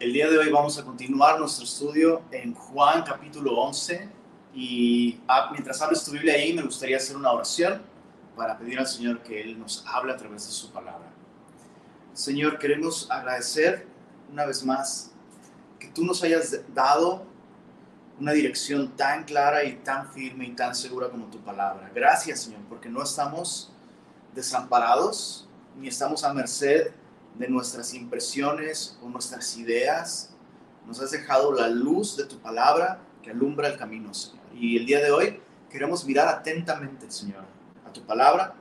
El día de hoy vamos a continuar nuestro estudio en Juan capítulo 11 y ah, mientras hables tu Biblia ahí me gustaría hacer una oración para pedir al Señor que Él nos hable a través de su palabra. Señor, queremos agradecer una vez más que tú nos hayas dado una dirección tan clara y tan firme y tan segura como tu palabra. Gracias, Señor, porque no estamos desamparados ni estamos a merced de nuestras impresiones o nuestras ideas. Nos has dejado la luz de tu palabra que alumbra el camino, Señor. Y el día de hoy queremos mirar atentamente, Señor, a tu palabra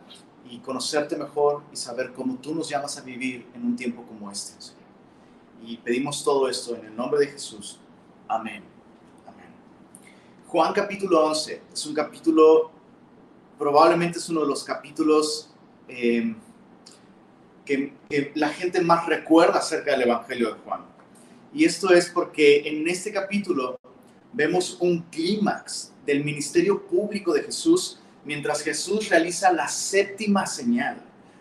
y conocerte mejor y saber cómo tú nos llamas a vivir en un tiempo como este, Señor. Y pedimos todo esto en el nombre de Jesús. Amén. Juan capítulo 11 es un capítulo, probablemente es uno de los capítulos eh, que, la gente más recuerda acerca del Evangelio de Juan. Y esto es porque en este capítulo vemos un clímax del ministerio público de Jesús mientras Jesús realiza la séptima señal.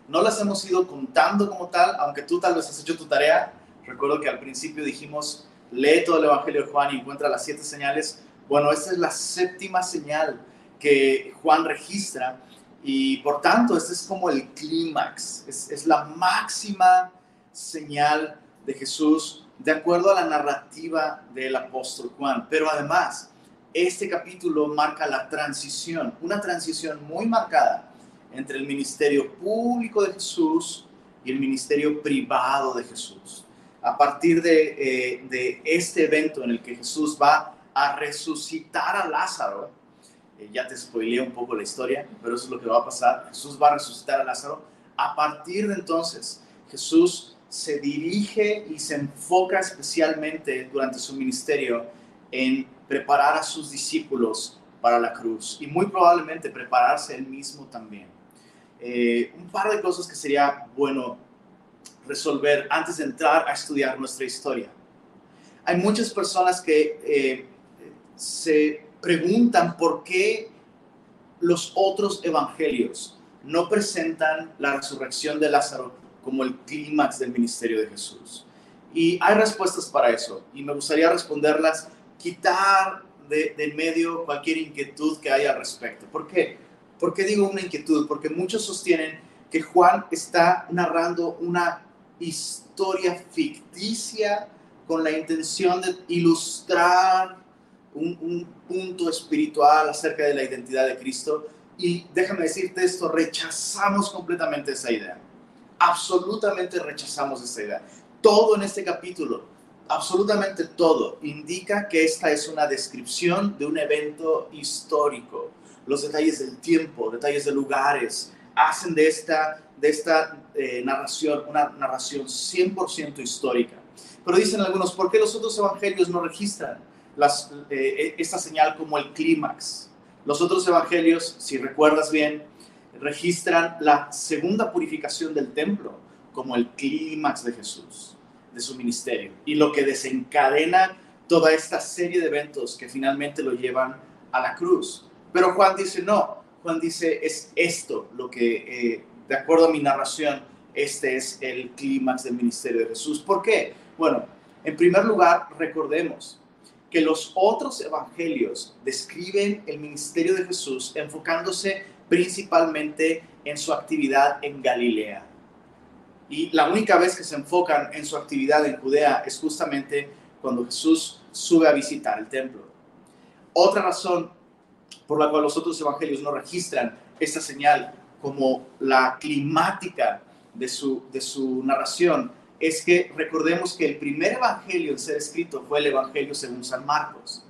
No las hemos ido contando como tal, aunque tú tal vez has hecho tu tarea. Recuerdo que al principio dijimos, lee todo el Evangelio de Juan y encuentra las siete señales. Bueno, esta es la séptima señal que Juan registra y por tanto, este es como el clímax, es, la máxima señal de Jesús de acuerdo a la narrativa del apóstol Juan. Pero además, este capítulo marca la transición, una transición muy marcada entre el ministerio público de Jesús y el ministerio privado de Jesús. A partir de, eh, de este evento en el que Jesús va a resucitar a Lázaro, eh, ya te spoileé un poco la historia, pero eso es lo que va a pasar. Jesús va a resucitar a Lázaro. A partir de entonces, Jesús se dirige y se enfoca especialmente durante su ministerio en preparar a sus discípulos para la cruz y muy probablemente prepararse él mismo también. Eh, un par de cosas que sería bueno resolver antes de entrar a estudiar nuestra historia. Hay muchas personas que eh, se preguntan por qué los otros evangelios no presentan la resurrección de Lázaro como el clímax del ministerio de Jesús. Y hay respuestas para eso, y me gustaría responderlas, quitar de, de medio cualquier inquietud que haya al respecto. ¿Por qué? ¿Por qué digo una inquietud? Porque muchos sostienen que Juan está narrando una historia ficticia con la intención de ilustrar un, punto espiritual acerca de la identidad de Cristo. Y déjame decirte esto, rechazamos completamente esa idea. Absolutamente rechazamos esa idea. Todo en este capítulo, absolutamente todo, indica que esta es una descripción de un evento histórico. Los detalles del tiempo, detalles de lugares, hacen de esta, de esta eh, narración una narración 100% histórica. Pero dicen algunos, ¿por qué los otros evangelios no registran? Eh, esta señal como el clímax. Los otros evangelios, si recuerdas bien, registran la segunda purificación del templo como el clímax de Jesús, de su ministerio, y lo que desencadena toda esta serie de eventos que finalmente lo llevan a la cruz. Pero Juan dice, no, Juan dice, es esto lo que, eh, de acuerdo a mi narración, este es el clímax del ministerio de Jesús. ¿Por qué? Bueno, en primer lugar, recordemos, que los otros evangelios describen el ministerio de Jesús enfocándose principalmente en su actividad en Galilea. Y la única vez que se enfocan en su actividad en Judea es justamente cuando Jesús sube a visitar el templo. Otra razón por la cual los otros evangelios no registran esta señal como la climática de su, de su narración es que recordemos que el primer evangelio en ser escrito fue el evangelio según San Marcos.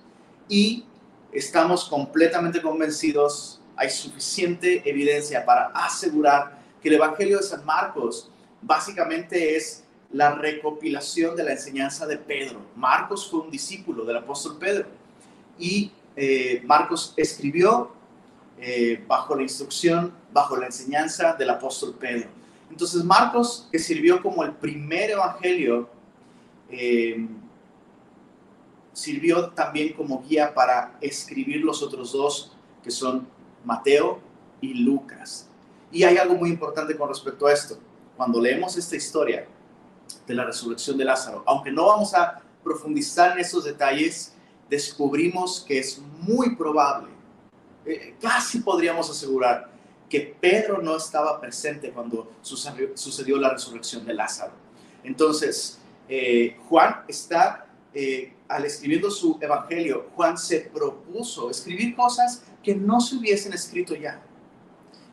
Y estamos completamente convencidos, hay suficiente evidencia para asegurar que el evangelio de San Marcos básicamente es la recopilación de la enseñanza de Pedro. Marcos fue un discípulo del apóstol Pedro y eh, Marcos escribió eh, bajo la instrucción, bajo la enseñanza del apóstol Pedro. Entonces Marcos, que sirvió como el primer evangelio, eh, sirvió también como guía para escribir los otros dos, que son Mateo y Lucas. Y hay algo muy importante con respecto a esto. Cuando leemos esta historia, de la resurrección de Lázaro. Aunque no vamos a profundizar en esos detalles, descubrimos que es muy probable, eh, casi podríamos asegurar, que Pedro no estaba presente cuando sucedió, la resurrección de Lázaro. Entonces, eh, Juan está, eh, al escribiendo su evangelio, Juan se propuso escribir cosas que no se hubiesen escrito ya.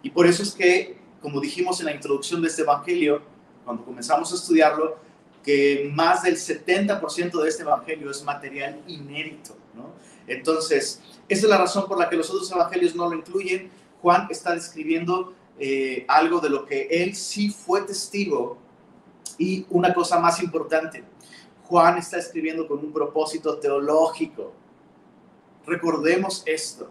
Y por eso es que, como dijimos en la introducción de este evangelio, cuando comenzamos a estudiarlo, que más del 70% de este evangelio es material inédito. ¿no? Entonces, esa es la razón por la que los otros evangelios no lo incluyen, Juan está describiendo eh, algo de lo que él sí fue testigo. Y una cosa más importante, Juan está escribiendo con un propósito teológico. Recordemos esto.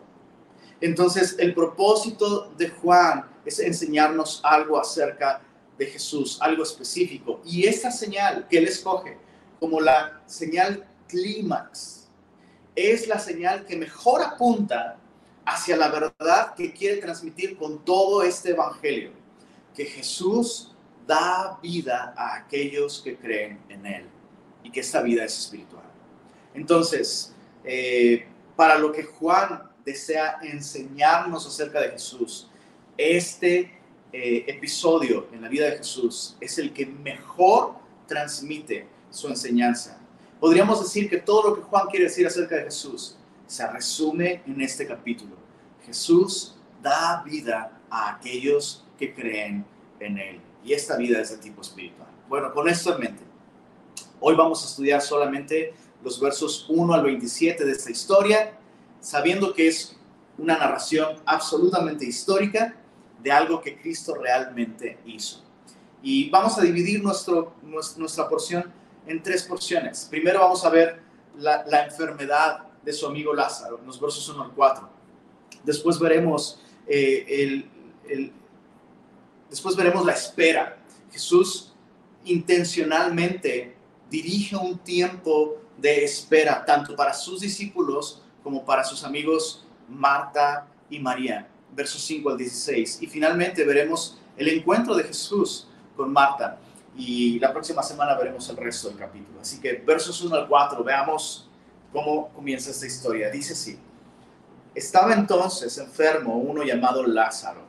Entonces, el propósito de Juan es enseñarnos algo acerca de Jesús, algo específico. Y esta señal que él escoge como la señal clímax es la señal que mejor apunta hacia la verdad que quiere transmitir con todo este evangelio, que Jesús da vida a aquellos que creen en Él y que esta vida es espiritual. Entonces, eh, para lo que Juan desea enseñarnos acerca de Jesús, este eh, episodio en la vida de Jesús es el que mejor transmite su enseñanza. Podríamos decir que todo lo que Juan quiere decir acerca de Jesús se resume en este capítulo. Jesús da vida a aquellos que creen en Él. Y esta vida es de tipo espiritual. Bueno, con esto en mente, hoy vamos a estudiar solamente los versos 1 al 27 de esta historia, sabiendo que es una narración absolutamente histórica de algo que Cristo realmente hizo. Y vamos a dividir nuestro, nuestra porción en tres porciones. Primero vamos a ver la, la enfermedad de su amigo Lázaro, en los versos 1 al 4. Después veremos eh, el, después veremos la espera. Jesús intencionalmente dirige un tiempo de espera tanto para sus discípulos como para sus amigos Marta y María. Versos 5 al 16. Y finalmente veremos el encuentro de Jesús con Marta. Y la próxima semana veremos el resto del capítulo. Así que versos 1 al 4, veamos cómo comienza esta historia. Dice así. Estaba entonces enfermo uno llamado Lázaro,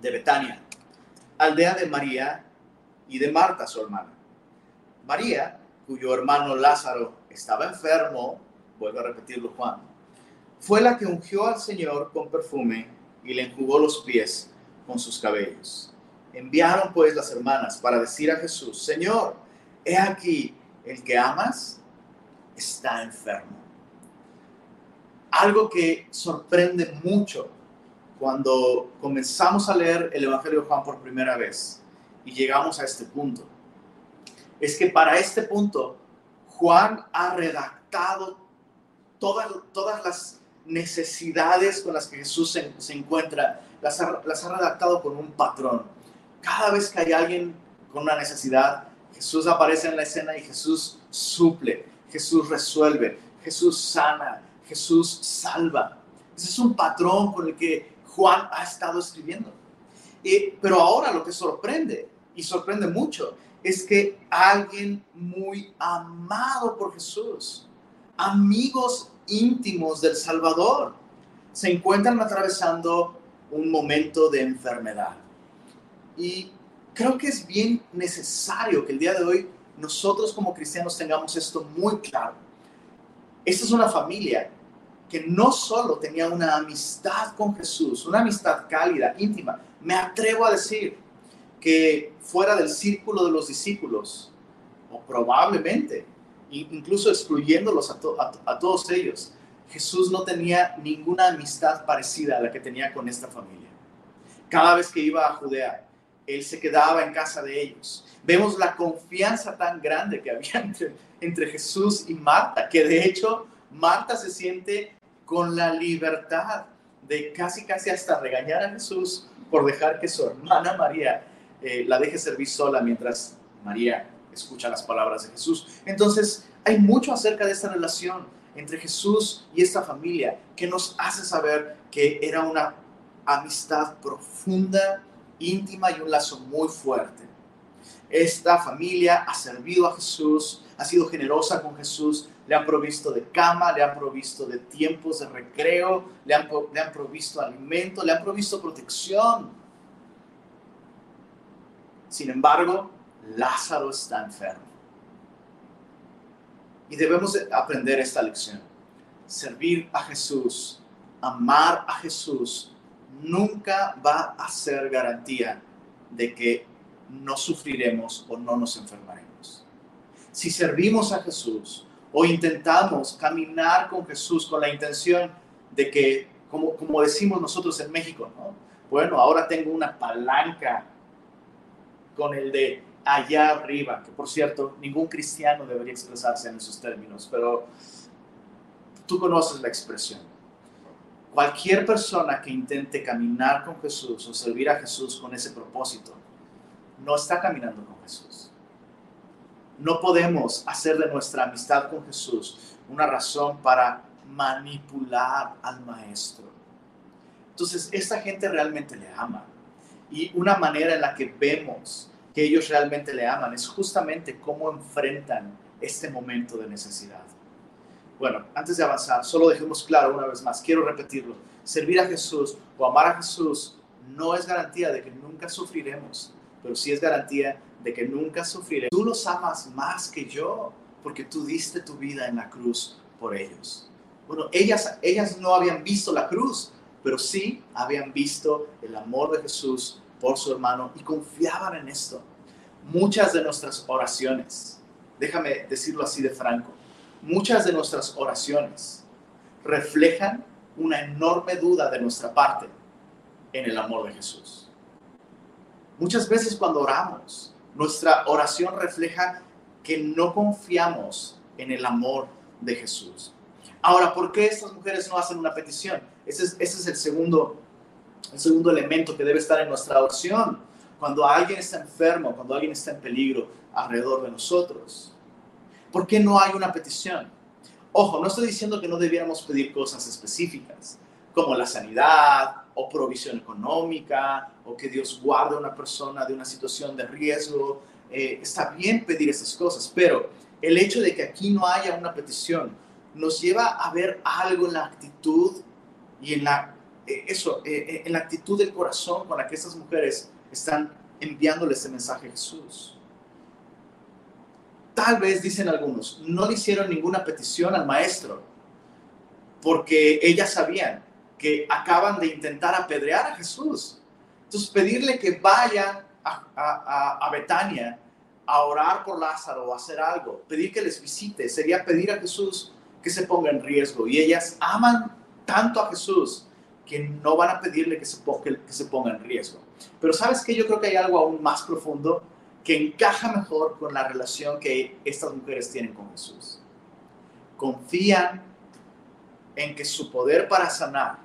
de Betania, aldea de María y de Marta, su hermana. María, cuyo hermano Lázaro estaba enfermo, vuelvo a repetirlo Juan, fue la que ungió al Señor con perfume y le enjugó los pies con sus cabellos. Enviaron pues las hermanas para decir a Jesús, Señor, he aquí, el que amas está enfermo algo que sorprende mucho cuando comenzamos a leer el Evangelio de Juan por primera vez y llegamos a este punto, es que para este punto Juan ha redactado todas, todas las necesidades con las que Jesús se, encuentra, las ha, las ha redactado con un patrón. Cada vez que hay alguien con una necesidad, Jesús aparece en la escena y Jesús suple, Jesús resuelve, Jesús sana, Jesús salva. Ese es un patrón con el que Juan ha estado escribiendo. pero ahora lo que sorprende, y sorprende mucho, es que alguien muy amado por Jesús, amigos íntimos del Salvador, se encuentran atravesando un momento de enfermedad. Y creo que es bien necesario que el día de hoy nosotros como cristianos tengamos esto muy claro. Esta es una familia que no solo tenía una amistad con Jesús, una amistad cálida, íntima, me atrevo a decir que fuera del círculo de los discípulos, o probablemente, incluso excluyéndolos a, todos ellos, Jesús no tenía ninguna amistad parecida a la que tenía con esta familia. Cada vez que iba a Judea, él se quedaba en casa de ellos. Vemos la confianza tan grande que había entre, Jesús y Marta, que de hecho Marta se siente con la libertad de casi casi hasta regañar a Jesús por dejar que su hermana María eh, la deje servir sola mientras María escucha las palabras de Jesús. Entonces, hay mucho acerca de esta relación entre Jesús y esta familia que nos hace saber que era una amistad profunda, íntima y un lazo muy fuerte. esta familia ha servido a Jesús, ha sido generosa con Jesús, le han provisto de cama, le han provisto de tiempos de recreo, le han, provisto alimento, le han provisto protección. Sin embargo, Lázaro está enfermo. Y debemos aprender esta lección. Servir a Jesús, amar a Jesús, nunca va a ser garantía de que no sufriremos o no nos enfermaremos. Si servimos a Jesús o intentamos caminar con Jesús con la intención de que, como, como decimos nosotros en México, ¿no? bueno, ahora tengo una palanca con el de allá arriba, que por cierto, ningún cristiano debería expresarse en esos términos, pero tú conoces la expresión. Cualquier persona que intente caminar con Jesús o servir a Jesús con ese propósito, no está caminando con Jesús. No podemos hacer de nuestra amistad con Jesús una razón para manipular al Maestro. Entonces, esta gente realmente le ama. Y una manera en la que vemos que ellos realmente le aman es justamente cómo enfrentan este momento de necesidad. Bueno, antes de avanzar, solo dejemos claro una vez más, quiero repetirlo, servir a Jesús o amar a Jesús no es garantía de que nunca sufriremos, pero sí es garantía de que nunca sufriremos. Tú los amas más que yo, porque tú diste tu vida en la cruz por ellos. Bueno, ellas, ellas no habían visto la cruz, pero sí habían visto el amor de Jesús por su hermano y confiaban en esto. Muchas de nuestras oraciones, déjame decirlo así de franco, muchas de nuestras oraciones reflejan una enorme duda de nuestra parte en el amor de Jesús. Muchas veces cuando oramos, nuestra oración refleja que no confiamos en el amor de Jesús. Ahora, ¿por qué estas mujeres no hacen una petición? Ese es, el segundo elemento que debe estar en nuestra oración, cuando alguien está enfermo, cuando alguien está en peligro alrededor de nosotros. ¿Por qué no hay una petición? Ojo, no estoy diciendo que no debiéramos pedir cosas específicas, como la sanidad o provisión económica, o que Dios guarde a una persona de una situación de riesgo. Eh, está bien pedir esas cosas, pero el hecho de que aquí no haya una petición nos lleva a ver algo en la actitud y en la eh, eso, eh, en la actitud del corazón con la que estas mujeres están enviándole este mensaje a Jesús. Tal vez, dicen algunos, no le hicieron ninguna petición al maestro porque ellas sabían que acaban de intentar apedrear a Jesús. Entonces, pedirle que vaya a, a, a Betania a orar por Lázaro o hacer algo, pedir que les visite, sería pedir a Jesús que se ponga en riesgo. Y ellas aman tanto a Jesús que no van a pedirle que se, ponga, que se ponga en riesgo. Pero sabes que yo creo que hay algo aún más profundo que encaja mejor con la relación que estas mujeres tienen con Jesús. Confían en que su poder para sanar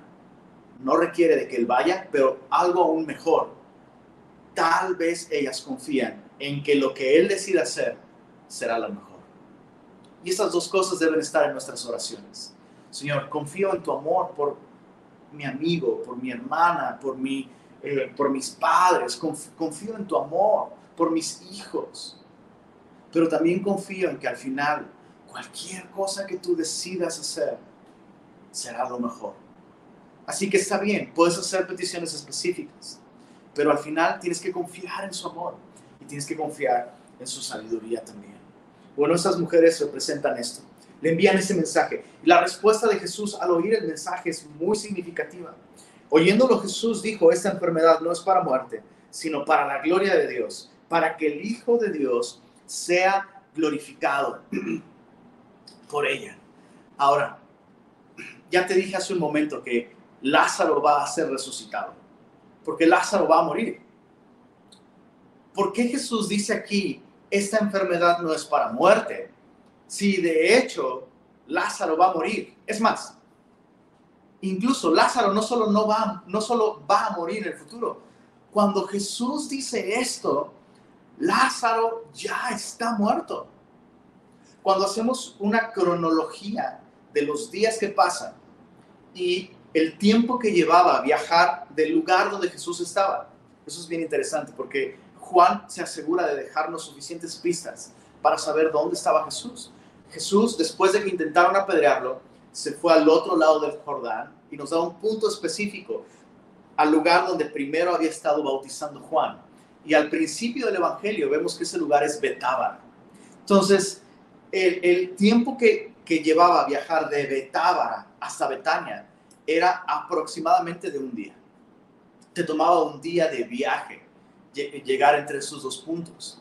no requiere de que Él vaya, pero algo aún mejor. Tal vez ellas confían en que lo que Él decida hacer será lo mejor. Y estas dos cosas deben estar en nuestras oraciones. Señor, confío en tu amor por mi amigo, por mi hermana, por, mi, eh, por mis padres, confío en tu amor, por mis hijos. Pero también confío en que al final cualquier cosa que tú decidas hacer será lo mejor. Así que está bien, puedes hacer peticiones específicas, pero al final tienes que confiar en su amor y tienes que confiar en su sabiduría también. Bueno, estas mujeres representan esto le envían ese mensaje. La respuesta de Jesús al oír el mensaje es muy significativa. Oyéndolo Jesús dijo, esta enfermedad no es para muerte, sino para la gloria de Dios, para que el Hijo de Dios sea glorificado por ella. Ahora, ya te dije hace un momento que Lázaro va a ser resucitado, porque Lázaro va a morir. ¿Por qué Jesús dice aquí, esta enfermedad no es para muerte, si de hecho Lázaro va a morir. Es más, incluso Lázaro no solo, no va, no solo va a morir en el futuro. Cuando Jesús dice esto, Lázaro ya está muerto. Cuando hacemos una cronología de los días que pasan y el tiempo que llevaba viajar del lugar donde Jesús estaba, eso es bien interesante porque Juan se asegura de dejarnos suficientes pistas para saber dónde estaba Jesús. Jesús, después de que intentaron apedrearlo, se fue al otro lado del Jordán y nos da un punto específico al lugar donde primero había estado bautizando Juan. Y al principio del Evangelio vemos que ese lugar es Betábara. Entonces, el, tiempo que, que llevaba viajar de Betábara hasta Betania era aproximadamente de un día. Te tomaba un día de viaje llegar entre esos dos puntos.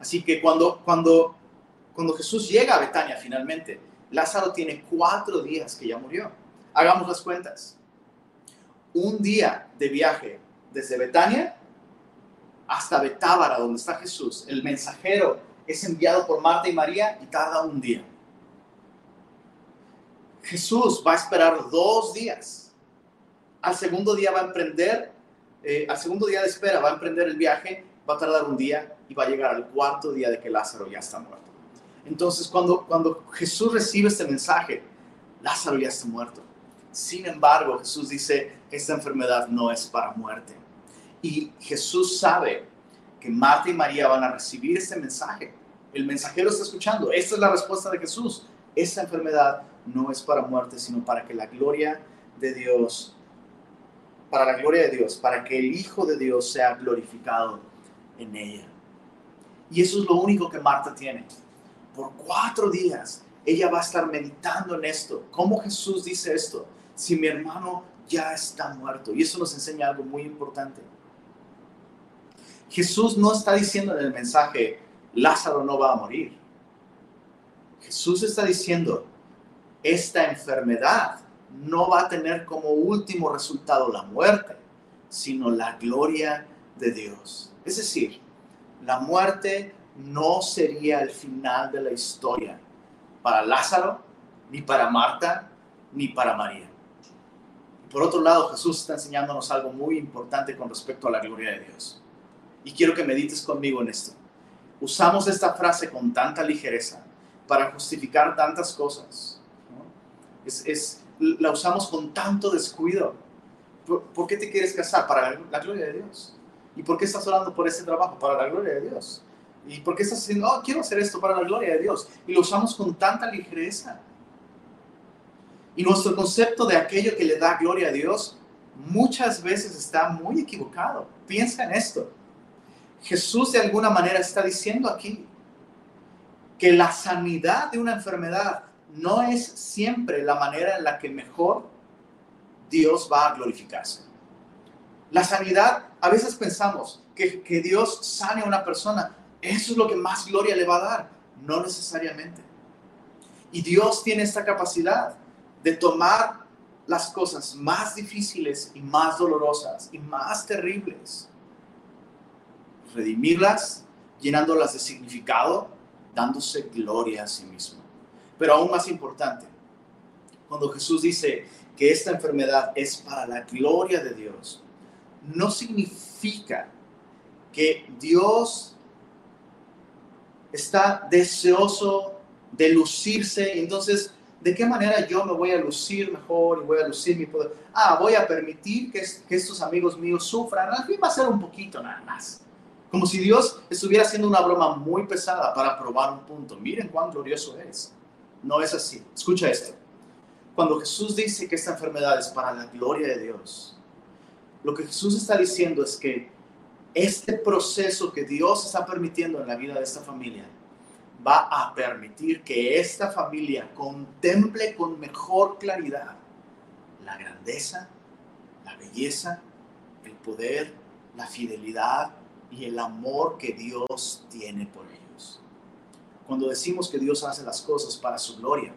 Así que cuando, cuando, cuando Jesús llega a Betania finalmente, Lázaro tiene cuatro días que ya murió. Hagamos las cuentas. Un día de viaje desde Betania hasta Betábara, donde está Jesús. El mensajero es enviado por Marta y María y tarda un día. Jesús va a esperar dos días. Al segundo día va a emprender, eh, al segundo día de espera va a emprender el viaje, va a tardar un día y va a llegar al cuarto día de que Lázaro ya está muerto. Entonces, cuando, cuando Jesús recibe este mensaje, Lázaro ya está muerto. Sin embargo, Jesús dice esta enfermedad no es para muerte. Y Jesús sabe que Marta y María van a recibir este mensaje. El mensajero está escuchando. Esta es la respuesta de Jesús. Esta enfermedad no es para muerte, sino para que la gloria de Dios, para la gloria de Dios, para que el Hijo de Dios sea glorificado en ella. Y eso es lo único que Marta tiene. Por cuatro días ella va a estar meditando en esto. ¿Cómo Jesús dice esto? Si mi hermano ya está muerto. Y eso nos enseña algo muy importante. Jesús no está diciendo en el mensaje, Lázaro no va a morir. Jesús está diciendo, esta enfermedad no va a tener como último resultado la muerte, sino la gloria de Dios. Es decir, la muerte no sería el final de la historia para Lázaro, ni para Marta, ni para María. Por otro lado, Jesús está enseñándonos algo muy importante con respecto a la gloria de Dios. Y quiero que medites conmigo en esto. Usamos esta frase con tanta ligereza para justificar tantas cosas es, la usamos con tanto descuido. ¿Por, qué te quieres casar? Para la, gloria de Dios. ¿Y por qué estás orando por ese trabajo? Para la gloria de Dios. ¿Y por qué estás diciendo, oh, quiero hacer esto para la gloria de Dios? Y lo usamos con tanta ligereza. Y nuestro concepto de aquello que le da gloria a Dios muchas veces está muy equivocado. Piensa en esto. Jesús de alguna manera está diciendo aquí que la sanidad de una enfermedad no es siempre la manera en la que mejor Dios va a glorificarse. La sanidad, a veces pensamos que, que Dios sane a una persona, eso es lo que más gloria le va a dar. No necesariamente. Y Dios tiene esta capacidad de tomar las cosas más difíciles y más dolorosas y más terribles, redimirlas, llenándolas de significado, dándose gloria a sí mismo. Pero aún más importante, cuando Jesús dice que esta enfermedad es para la gloria de Dios, no significa que Dios está deseoso de lucirse. Entonces, ¿de qué manera yo me voy a lucir mejor y voy a lucir mi poder? Ah, voy a permitir que, que estos amigos míos sufran. Al fin va a ser un poquito nada más. Como si Dios estuviera haciendo una broma muy pesada para probar un punto. Miren cuán glorioso es. No es así. Escucha esto. Cuando Jesús dice que esta enfermedad es para la gloria de Dios, lo que Jesús está diciendo es que este proceso que Dios está permitiendo en la vida de esta familia va a permitir que esta familia contemple con mejor claridad la grandeza, la belleza, el poder, la fidelidad y el amor que Dios tiene por ellos cuando decimos que Dios hace las cosas para su gloria,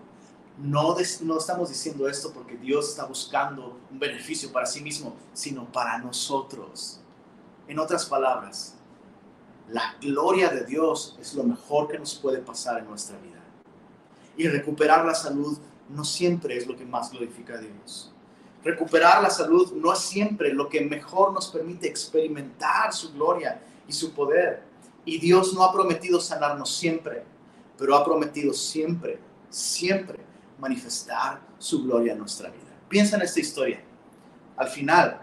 no, estamos diciendo esto porque Dios está buscando un beneficio para sí mismo, sino para nosotros. En otras palabras, la gloria de Dios es lo mejor que nos puede pasar en nuestra vida. Y recuperar la salud no siempre es lo que más glorifica a Dios. Recuperar la salud no es siempre lo que mejor nos permite experimentar su gloria y su poder. Y Dios no ha prometido sanarnos siempre pero ha prometido siempre, siempre manifestar su gloria en nuestra vida. Piensa en esta historia. Al final,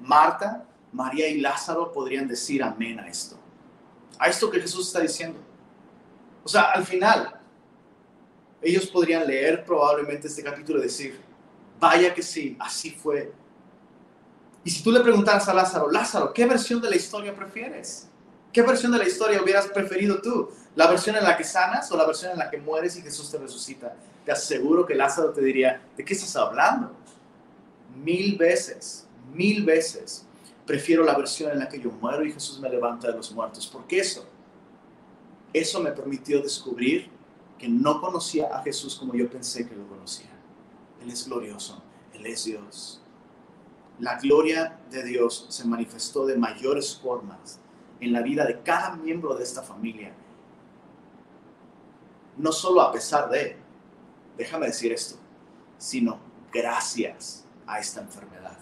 Marta, María y Lázaro podrían decir amén a esto. a esto que Jesús está diciendo. O sea, al final, ellos podrían leer probablemente este capítulo y decir, vaya que sí, así fue. Y si tú le preguntaras a Lázaro, Lázaro, ¿qué versión de la historia prefieres? ¿Qué versión de la historia hubieras preferido tú? ¿La versión en la que sanas o la versión en la que mueres y Jesús te resucita? Te aseguro que Lázaro te diría, ¿de qué estás hablando? Mil veces, mil veces. Prefiero la versión en la que yo muero y Jesús me levanta de los muertos. ¿Por qué eso? Eso me permitió descubrir que no conocía a Jesús como yo pensé que lo conocía. Él es glorioso, Él es Dios. La gloria de Dios se manifestó de mayores formas en la vida de cada miembro de esta familia. No solo a pesar de, déjame decir esto, sino gracias a esta enfermedad.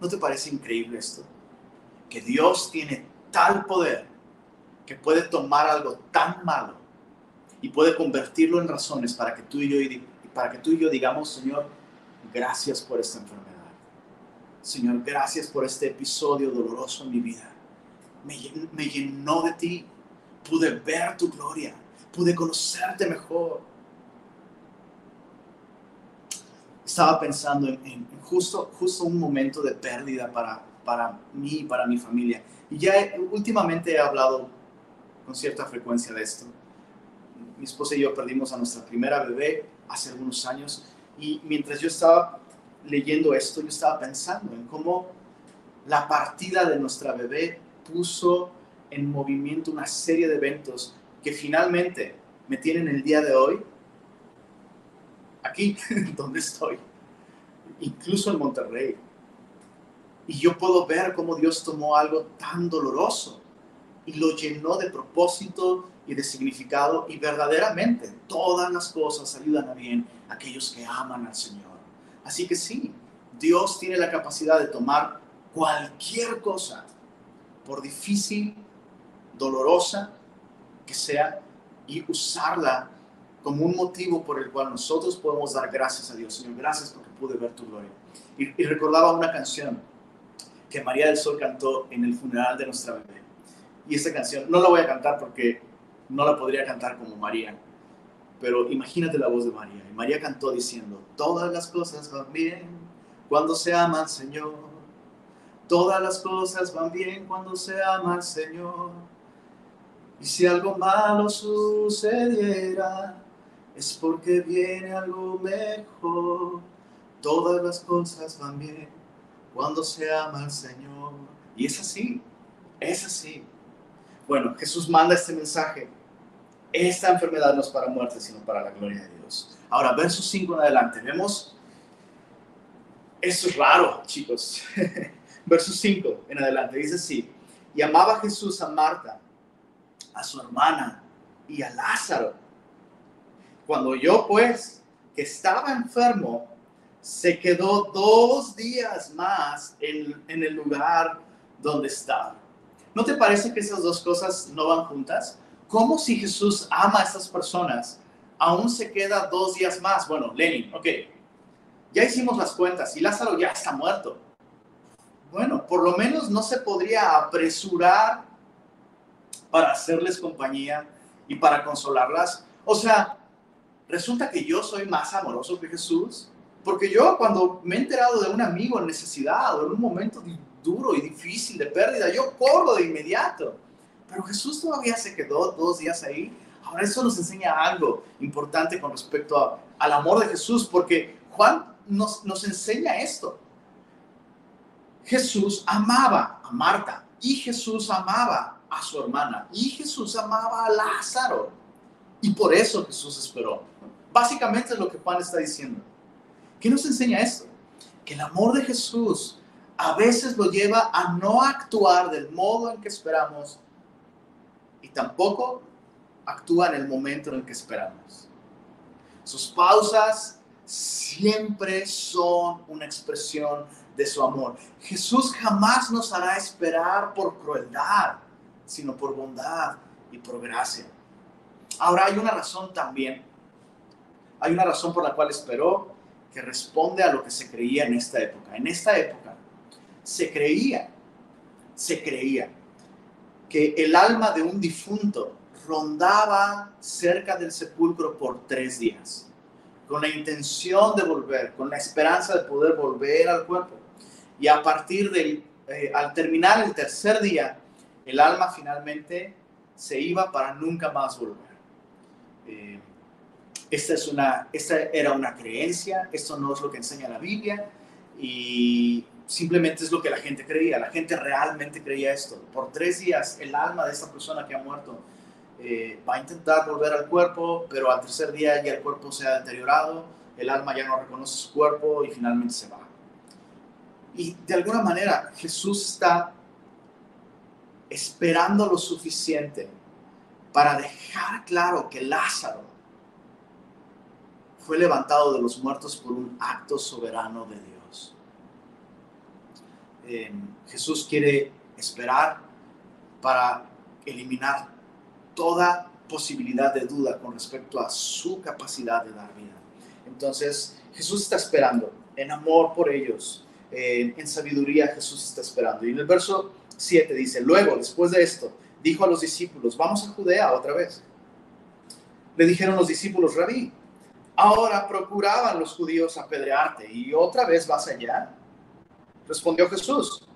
¿No te parece increíble esto? Que Dios tiene tal poder que puede tomar algo tan malo y puede convertirlo en razones para que tú y yo, para que tú y yo digamos, Señor, gracias por esta enfermedad. Señor, gracias por este episodio doloroso en mi vida. Me, llenó de ti. Pude ver tu gloria. Pude conocerte mejor. Estaba pensando en, justo, justo un momento de pérdida para, para mí y para mi familia. Y ya últimamente he hablado con cierta frecuencia de esto. Mi esposa y yo perdimos a nuestra primera bebé hace algunos años y mientras yo estaba leyendo esto, yo estaba pensando en cómo la partida de nuestra bebé puso en movimiento una serie de eventos que finalmente me tienen el día de hoy aquí, donde estoy, incluso en Monterrey. Y yo puedo ver cómo Dios tomó algo tan doloroso y lo llenó de propósito y de significado y verdaderamente todas las cosas ayudan a bien a aquellos que aman al Señor. Así que sí, Dios tiene la capacidad de tomar cualquier cosa, por difícil, dolorosa que sea, y usarla como un motivo por el cual nosotros podemos dar gracias a Dios. Señor, gracias porque pude ver tu gloria. Y, y recordaba una canción que María del Sol cantó en el funeral de nuestra bebé. Y esta canción no la voy a cantar porque no la podría cantar como María, pero imagínate la voz de María. Y María cantó diciendo, todas las cosas van bien cuando se ama al Señor. Todas las cosas van bien cuando se ama al Señor. Y si algo malo sucediera, es porque viene algo mejor. Todas las cosas van bien cuando se ama al Señor. Y es así, es así. Bueno, Jesús manda este mensaje esta enfermedad no es para muerte, sino para la gloria de Dios. Ahora, verso 5 en adelante, vemos, es raro, chicos. verso 5 en adelante, dice así, y amaba Jesús a Marta, a su hermana y a Lázaro. Cuando yo pues, que estaba enfermo, se quedó dos días más en, en el lugar donde estaba. ¿No te parece que esas dos cosas no van juntas? ¿Cómo si Jesús ama a estas personas, aún se queda dos días más? Bueno, Lenin, ok, ya hicimos las cuentas y Lázaro ya está muerto. Bueno, por lo menos no se podría apresurar para hacerles compañía y para consolarlas. O sea, resulta que yo soy más amoroso que Jesús, porque yo cuando me he enterado de un amigo en necesidad o en un momento duro y difícil de pérdida, yo corro de inmediato. Pero Jesús todavía se quedó dos días ahí. Ahora eso nos enseña algo importante con respecto al amor de Jesús, porque Juan nos, nos enseña esto. Jesús amaba a Marta y Jesús amaba a su hermana y Jesús amaba a Lázaro. Y por eso Jesús esperó. Básicamente es lo que Juan está diciendo. ¿Qué nos enseña esto? Que el amor de Jesús a veces lo lleva a no actuar del modo en que esperamos y tampoco actúa en el momento en el que esperamos. Sus pausas siempre son una expresión de su amor. Jesús jamás nos hará esperar por crueldad, sino por bondad y por gracia. Ahora hay una razón también. Hay una razón por la cual esperó que responde a lo que se creía en esta época. En esta época se creía, se creía que el alma de un difunto rondaba cerca del sepulcro por tres días, con la intención de volver, con la esperanza de poder volver al cuerpo. Y a partir del, eh, al terminar el tercer día, el alma finalmente se iba para nunca más volver. Eh, esta, es una, esta era una creencia, esto no es lo que enseña la Biblia y simplemente es lo que la gente creía. La gente realmente creía esto. Por tres días el alma de esta persona que ha muerto eh, va a intentar volver al cuerpo, pero al tercer día ya el cuerpo se ha deteriorado, el alma ya no reconoce su cuerpo y finalmente se va. Y de alguna manera Jesús está esperando lo suficiente para dejar claro que Lázaro fue levantado de los muertos por un acto soberano de Dios. Eh, Jesús quiere esperar para eliminar toda posibilidad de duda con respecto a su capacidad de dar vida. Entonces, Jesús está esperando en amor por ellos, en sabiduría Jesús está esperando. Y en el verso 7 dice, luego, después de esto, dijo a los discípulos, vamos a Judea otra vez. Le dijeron los discípulos, rabí, ahora procuraban los judíos apedrearte y otra vez vas allá. Respondió Jesús,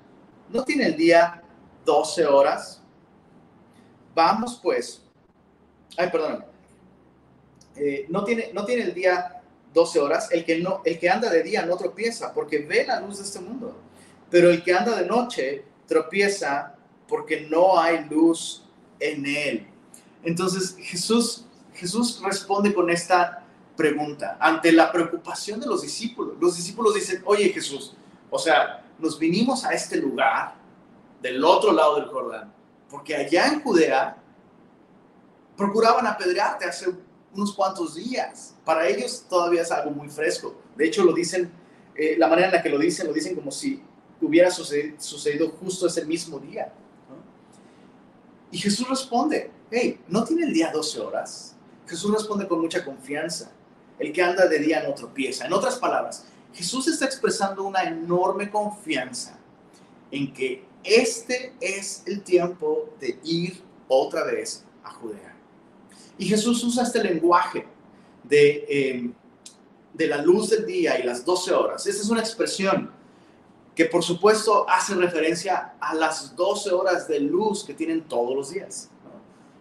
¿no tiene el día 12 horas? Vamos pues. Ay, perdón. Eh, no, tiene, no tiene el día 12 horas. El que, no, el que anda de día no tropieza porque ve la luz de este mundo. Pero el que anda de noche tropieza porque no hay luz en él. Entonces Jesús, Jesús responde con esta pregunta ante la preocupación de los discípulos. Los discípulos dicen, oye Jesús, o sea, nos vinimos a este lugar del otro lado del Jordán porque allá en Judea procuraban apedrearte hace unos cuantos días. Para ellos todavía es algo muy fresco. De hecho, lo dicen, eh, la manera en la que lo dicen, lo dicen como si hubiera sucedido, justo ese mismo día. Y Jesús responde, hey, ¿no tiene el día 12 horas? Jesús responde con mucha confianza. El que anda de día no tropieza. En otras palabras, Jesús está expresando una enorme confianza en que este es el tiempo de ir otra vez a Judea. Y Jesús usa este lenguaje de, em, de la luz del día y las 12 horas. Esta es una expresión que por supuesto hace referencia a las 12 horas de luz que tienen todos los días.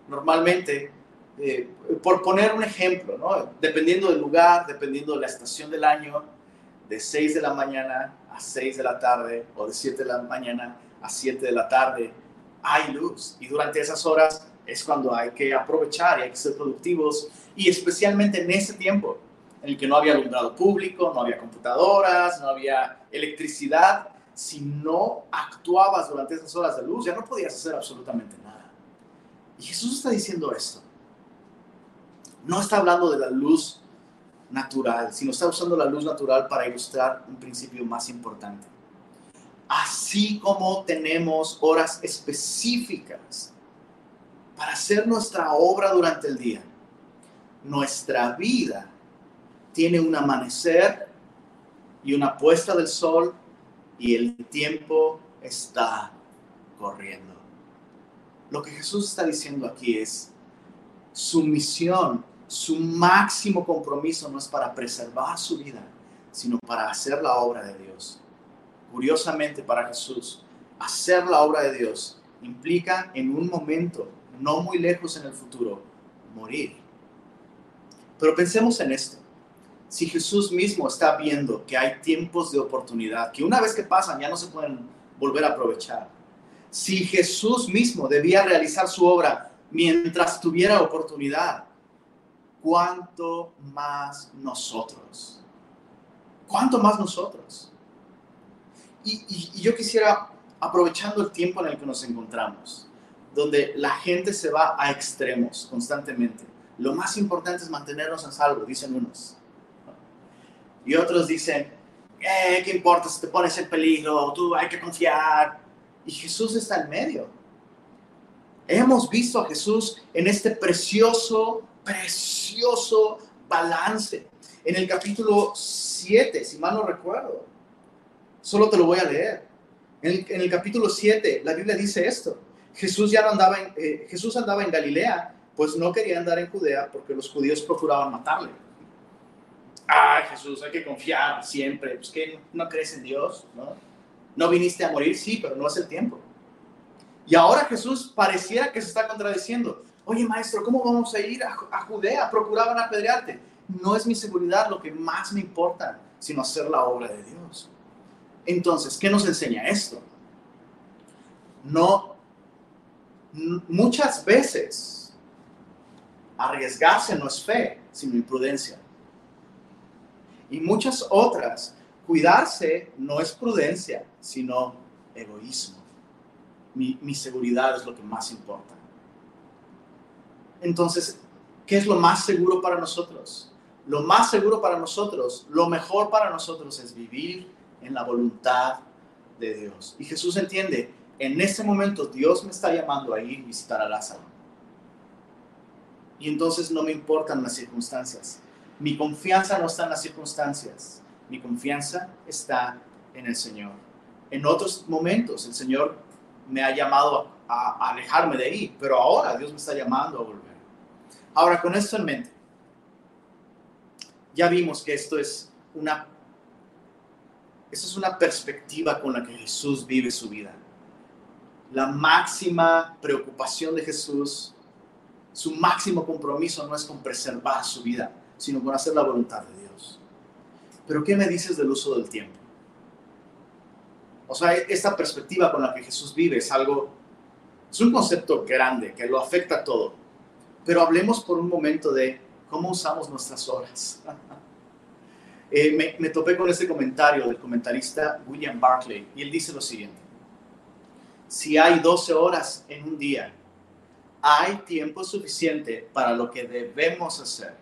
Normalmente, eh, por poner un ejemplo, ¿no? dependiendo del lugar, dependiendo de la estación del año, de 6 de la mañana a 6 de la tarde o de 7 de la mañana a 7 de la tarde, hay luz. Y durante esas horas es cuando hay que aprovechar y hay que ser productivos. Y especialmente en ese tiempo, en el que no había alumbrado público, no había computadoras, no había electricidad, si no actuabas durante esas horas de luz, ya no podías hacer absolutamente nada. Y Jesús está diciendo esto. No está hablando de la luz natural, sino está usando la luz natural para ilustrar un principio más importante así como tenemos horas específicas para hacer nuestra obra durante el día, nuestra vida tiene un amanecer y una puesta del sol y el tiempo está corriendo. Lo que Jesús está diciendo aquí es, su misión, su máximo compromiso no es para preservar su vida, sino para hacer la obra de Dios curiosamente para Jesús, hacer la obra de Dios implica en un momento no muy lejos en el futuro morir. Pero pensemos en esto. Si Jesús mismo está viendo que hay tiempos de oportunidad, que una vez que pasan ya no se pueden volver a aprovechar. Si Jesús mismo debía realizar su obra mientras tuviera oportunidad, ¿cuánto más nosotros? ¿Cuánto más nosotros? Y, yo quisiera, aprovechando el tiempo en el que nos encontramos, donde la gente se va a extremos constantemente, lo más importante es mantenernos a salvo, dicen unos. Y otros dicen, eh, ¿qué importa si te pones en peligro? Tú hay que confiar. Y Jesús está en medio. Hemos visto a Jesús en este precioso, precioso balance. En el capítulo 7, si mal no recuerdo, Solo te lo voy a leer. En el, capítulo 7, la Biblia dice esto. Jesús ya no andaba en, eh, Jesús andaba en Galilea, pues no quería andar en Judea porque los judíos procuraban matarle. Ay, Jesús, hay que confiar siempre. Pues que no crees en Dios, ¿no? Viniste a morir, sí, pero no es el tiempo. Y ahora Jesús pareciera que se está contradiciendo. Oye, maestro, ¿cómo vamos a ir a, a Judea? Procuraban apedrearte. No es mi seguridad lo que más me importa, sino hacer la obra de Dios. Entonces, ¿qué nos enseña esto? No, muchas veces arriesgarse no es fe, sino imprudencia. Y muchas otras, cuidarse no es prudencia, sino egoísmo. Mi, mi, seguridad es lo que más importa. Entonces, ¿qué es lo más seguro para nosotros? Lo más seguro para nosotros, lo mejor para nosotros es vivir en la voluntad de Dios. Y Jesús entiende, en ese momento Dios me está llamando a ir a visitar a Lázaro. Y entonces no me importan las circunstancias. Mi confianza no está en las circunstancias. Mi confianza está en el Señor. En otros momentos el Señor me ha llamado a, alejarme de ahí, pero ahora Dios me está llamando a volver. Ahora, con esto en mente, ya vimos que esto es una, esto es una perspectiva con la que Jesús vive su vida la máxima preocupación de Jesús, su máximo compromiso no es con preservar su vida, sino con hacer la voluntad de Dios. Pero ¿qué me dices del uso del tiempo? O sea, esta perspectiva con la que Jesús vive es algo, es un concepto grande que lo afecta a todo. Pero hablemos por un momento de cómo usamos nuestras horas. Eh, me, me topé con este comentario del comentarista William Barclay y él dice lo siguiente si hay 12 horas en un día, hay tiempo suficiente para lo que debemos hacer.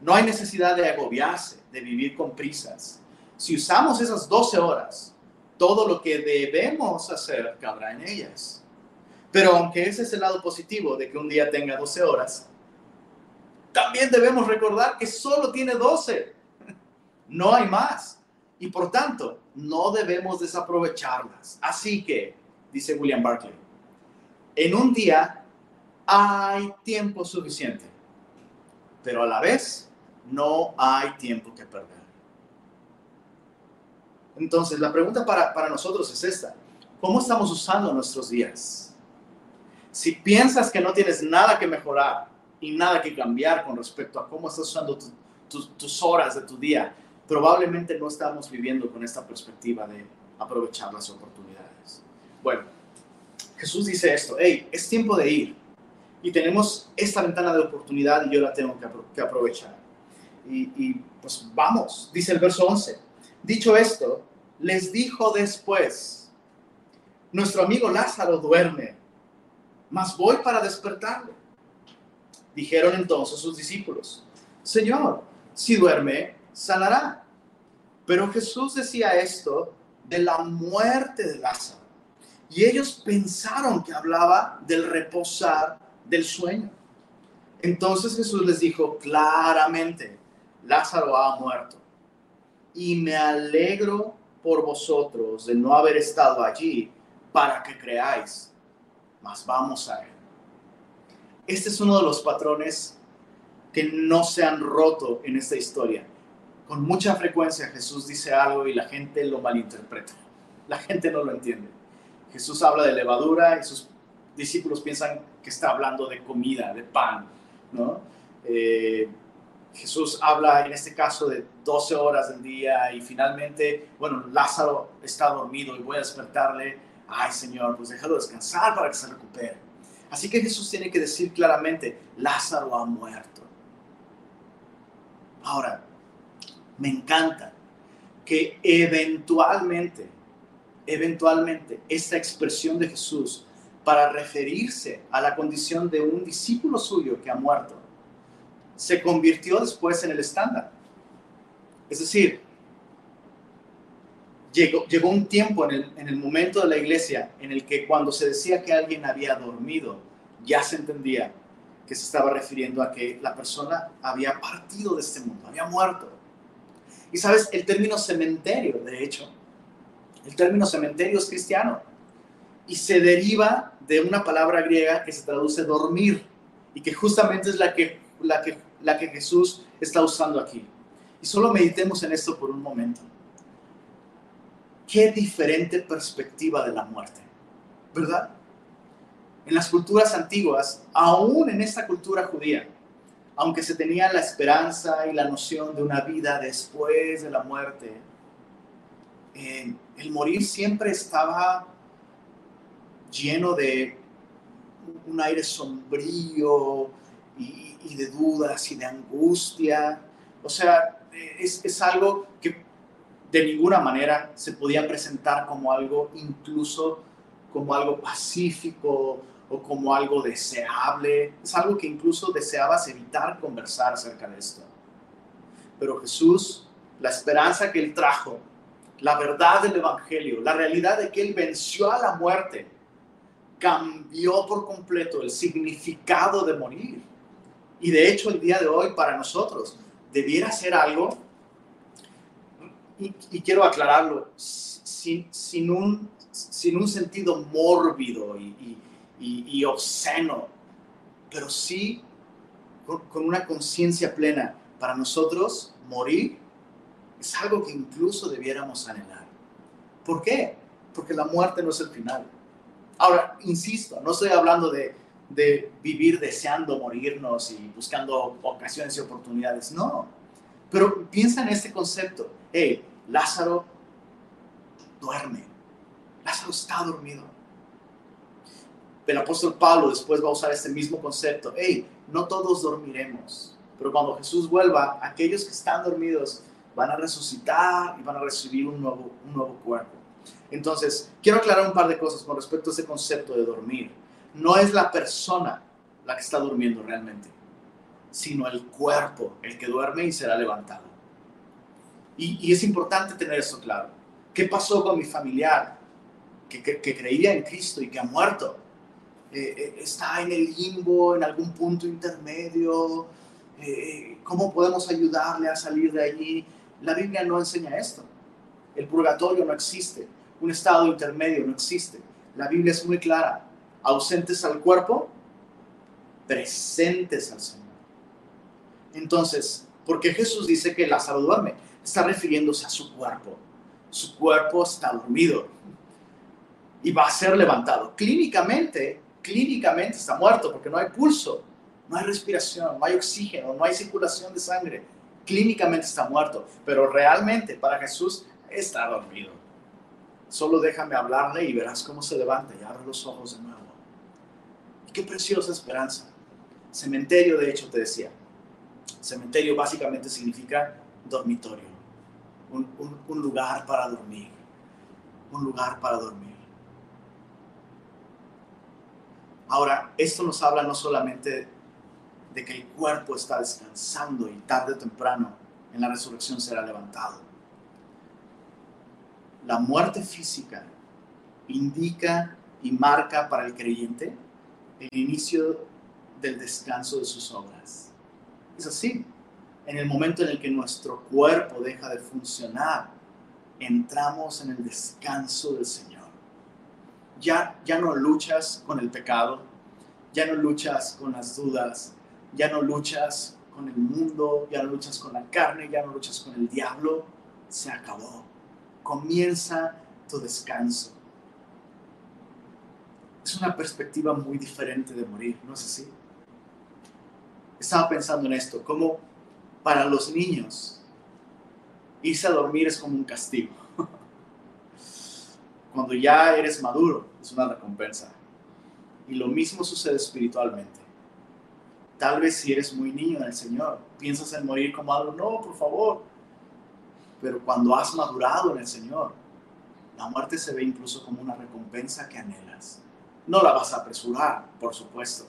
No hay necesidad de agobiarse, de vivir con prisas. Si usamos esas 12 horas, todo lo que debemos hacer cabrá en ellas. Pero aunque ese es el lado positivo de que un día tenga 12 horas, también debemos recordar que solo tiene 12. No hay más. Y por tanto, no debemos desaprovecharlas. Así que dice William Barclay. En un día hay tiempo suficiente, pero a la vez no hay tiempo que perder. Entonces, la pregunta para, para nosotros es esta. ¿Cómo estamos usando nuestros días? Si piensas que no tienes nada que mejorar y nada que cambiar con respecto a cómo estás usando tus horas de tu día, probablemente no estamos viviendo con esta perspectiva de aprovechar las oportunidades. Bueno, Jesús dice esto, hey, es tiempo de ir y tenemos esta ventana de oportunidad y yo la tengo que, aprovechar. Y, pues vamos, dice el verso 11. Dicho esto, les dijo después, nuestro amigo Lázaro duerme, mas voy para despertarle. Dijeron entonces sus discípulos, Señor, si duerme, sanará. Pero Jesús decía esto de la muerte de Lázaro y ellos pensaron que hablaba del reposar del sueño. Entonces Jesús les dijo claramente, Lázaro ha muerto. Y me alegro por vosotros de no haber estado allí para que creáis. Mas vamos a él. Este es uno de los patrones que no se han roto en esta historia. Con mucha frecuencia Jesús dice algo y la gente lo malinterpreta. La gente no lo entiende. Jesús habla de levadura y sus discípulos piensan que está hablando de comida, de pan, ¿no? Eh, Jesús habla en este caso de 12 horas del día y finalmente, bueno, Lázaro está dormido y voy a despertarle. Ay, Señor, pues déjalo descansar para que se recupere. Así que Jesús tiene que decir claramente, Lázaro ha muerto. Ahora, me encanta que eventualmente eventualmente esta expresión de Jesús para referirse a la condición de un discípulo suyo que ha muerto, se convirtió después en el estándar. Es decir, llegó, un tiempo en el, en el momento de la iglesia en el que cuando se decía que alguien había dormido, ya se entendía que se estaba refiriendo a que la persona había partido de este mundo, había muerto. Y sabes, el término cementerio, de hecho, el término cementerio es cristiano. y se deriva de una palabra griega que se traduce dormir y que justamente es la que, la que Jesús está usando aquí. Y solo meditemos en esto por un momento. Qué diferente perspectiva de la muerte, ¿verdad? En las culturas antiguas, aún en esta cultura judía, aunque se tenía la esperanza y la noción de una vida después de la muerte, eh, el morir siempre estaba lleno de un aire sombrío y, de dudas y de angustia. O sea, es, algo de ninguna manera se podía presentar como algo incluso como algo pacífico o como algo deseable. Es algo que incluso deseabas evitar conversar acerca de esto. Pero Jesús, la esperanza que Él trajo, la verdad del Evangelio, la realidad de que Él venció a la muerte, cambió por completo el significado de morir. Y de hecho el día de hoy para nosotros debiera ser algo, y, quiero aclararlo, sin, sin, un, sin un sentido mórbido y, y obsceno, pero sí con, con una conciencia plena. Para nosotros, morir es algo que incluso debiéramos anhelar. ¿Por qué? Porque la muerte no es el final. Ahora, insisto, no estoy hablando de, de vivir deseando morirnos y buscando ocasiones y oportunidades, no. Pero piensa en este concepto. Hey, Lázaro duerme. Lázaro está dormido. El apóstol Pablo después va a usar este mismo concepto. Hey, no todos dormiremos, pero cuando Jesús vuelva, aquellos que están dormidos van a resucitar y van a recibir un nuevo, un nuevo cuerpo. Entonces, quiero aclarar un par de cosas con respecto a ese concepto de dormir. No es la persona la que está durmiendo realmente, sino el cuerpo el que duerme y será levantado. Y, es importante tener eso claro. ¿Qué pasó con mi familiar que, creía en Cristo y que ha muerto? Eh, eh, está en el limbo, en algún punto intermedio. Eh, ¿Cómo podemos ayudarle a salir de allí? La Biblia no enseña esto. El purgatorio no existe un estado intermedio, no existe. La Biblia es muy clara. Ausentes al cuerpo, presentes al Señor. Entonces, porque Jesús dice que Lázaro duerme, está refiriéndose a su cuerpo. Su cuerpo está dormido y va a ser levantado. Clínicamente, clínicamente está muerto porque no hay pulso, no hay respiración, no hay oxígeno, no hay circulación de sangre. Clínicamente está muerto, pero realmente para Jesús está dormido. Solo déjame hablarle y verás cómo se levanta y abre los ojos de nuevo. Y qué preciosa esperanza. Cementerio, de hecho, te decía. Cementerio básicamente significa dormitorio. Un, lugar para dormir. Un lugar para dormir. Ahora, esto nos habla no solamente de que el cuerpo está descansando y tarde o temprano en la resurrección será levantado la muerte física indica y marca para el creyente el inicio del descanso de sus obras. Es así. En el momento en el que nuestro cuerpo deja de funcionar, entramos en el descanso del Señor. Ya, ya no luchas con el pecado, ya no luchas con las dudas, ya no luchas con el mundo, ya no luchas con la carne, ya no luchas con el diablo. Se acabó comienza tu descanso. Es una perspectiva muy diferente de morir, ¿no es así? Estaba pensando en esto, como para los niños irse a dormir es como un castigo. Cuando ya eres maduro es una recompensa. Y lo mismo sucede espiritualmente. Tal vez si eres muy niño en el Señor, piensas en morir como algo, no, por favor, pero cuando has madurado en el Señor, la muerte se ve incluso como una recompensa que anhelas. No la vas a apresurar, por supuesto.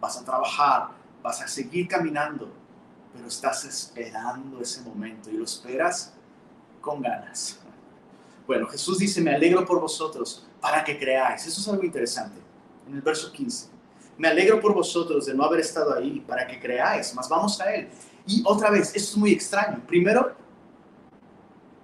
Vas a trabajar, vas a seguir caminando, pero estás esperando ese momento y lo esperas con ganas. Bueno, Jesús dice, me alegro por vosotros para que creáis. Eso es algo interesante. En el verso 15. Me alegro por vosotros de no haber estado ahí para que creáis, más vamos a Él. Y otra vez, esto es muy extraño. Primero,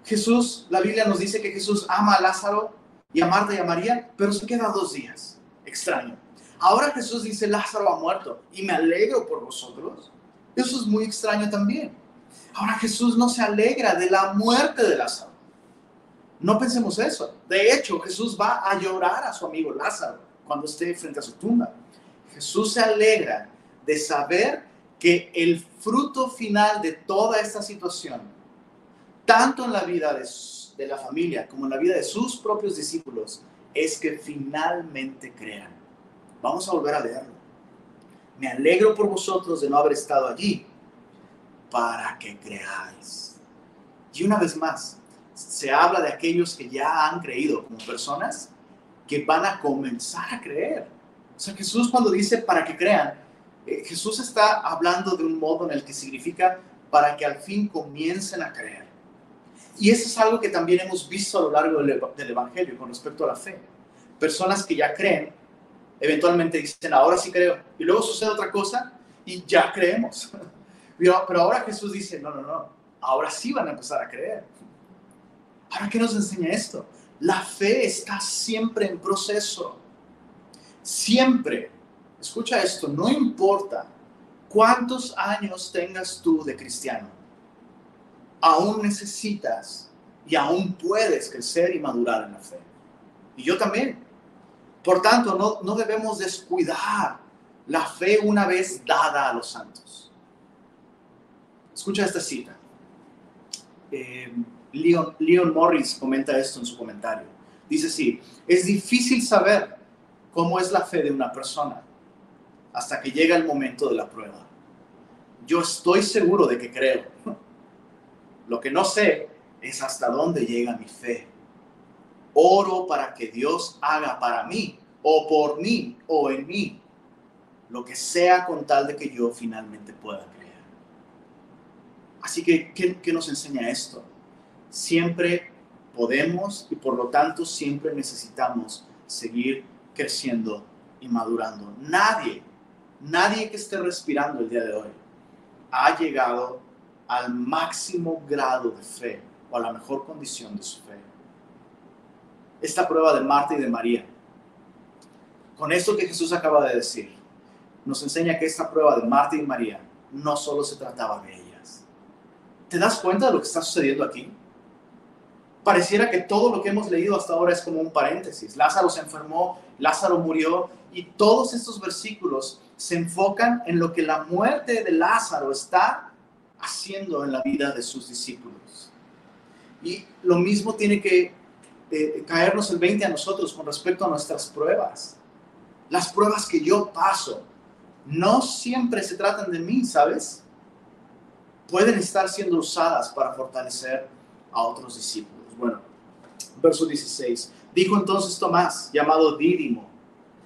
Jesús, la Biblia nos dice que Jesús ama a Lázaro y a Marta y a María, pero se queda dos días. Extraño. Ahora Jesús dice, Lázaro ha muerto y me alegro por vosotros. Eso es muy extraño también. Ahora Jesús no se alegra de la muerte de Lázaro. No pensemos eso. De hecho, Jesús va a llorar a su amigo Lázaro cuando esté frente a su tumba. Jesús se alegra de saber que el fruto final de toda esta situación, tanto en la vida de, de la familia como en la vida de sus propios discípulos, es que finalmente crean. Vamos a volver a leerlo. Me alegro por vosotros de no haber estado allí para que creáis. Y una vez más, se habla de aquellos que ya han creído como personas que van a comenzar a creer. O sea, Jesús cuando dice para que crean, eh, Jesús está hablando de un modo en el que significa para que al fin comiencen a creer. Y eso es algo que también hemos visto a lo largo del, del Evangelio con respecto a la fe. Personas que ya creen eventualmente dicen, ahora sí creo. Y luego sucede otra cosa y ya creemos. Pero, ahora Jesús dice, no, no, no, ahora sí van a empezar a creer. ¿Ahora qué nos enseña esto? La fe está siempre en proceso. Siempre. Escucha esto, no importa cuántos años tengas tú de cristiano, aún necesitas y aún puedes crecer y madurar en la fe. Y yo también. Por tanto, no, no debemos descuidar la fe una vez dada a los santos. Escucha esta cita. Eh, Leon, Leon Morris comenta esto en su comentario. Dice así, es difícil saber cómo es la fe de una persona hasta que llega el momento de la prueba. Yo estoy seguro de que creo. Lo que no sé es hasta dónde llega mi fe oro para que Dios haga para mí, o por mí, o en mí, lo que sea con tal de que yo finalmente pueda creer. Así que, ¿qué, nos enseña esto? Siempre podemos y por lo tanto siempre necesitamos seguir creciendo y madurando. Nadie, nadie que esté respirando el día de hoy ha llegado al máximo grado de fe o a la mejor condición de su fe esta prueba de Marta y de María. Con esto que Jesús acaba de decir, nos enseña que esta prueba de Marta y María no solo se trataba de ellas. ¿Te das cuenta de lo que está sucediendo aquí? Pareciera que todo lo que hemos leído hasta ahora es como un paréntesis. Lázaro se enfermó, Lázaro murió y todos estos versículos se enfocan en lo que la muerte de Lázaro está haciendo en la vida de sus discípulos. Y lo mismo tiene que caernos el 20 a nosotros con respecto a nuestras pruebas. Las pruebas que yo paso no siempre se tratan de mí, ¿sabes? Pueden estar siendo usadas para fortalecer a otros discípulos. Bueno, verso 16. Dijo entonces Tomás, llamado Dídimo,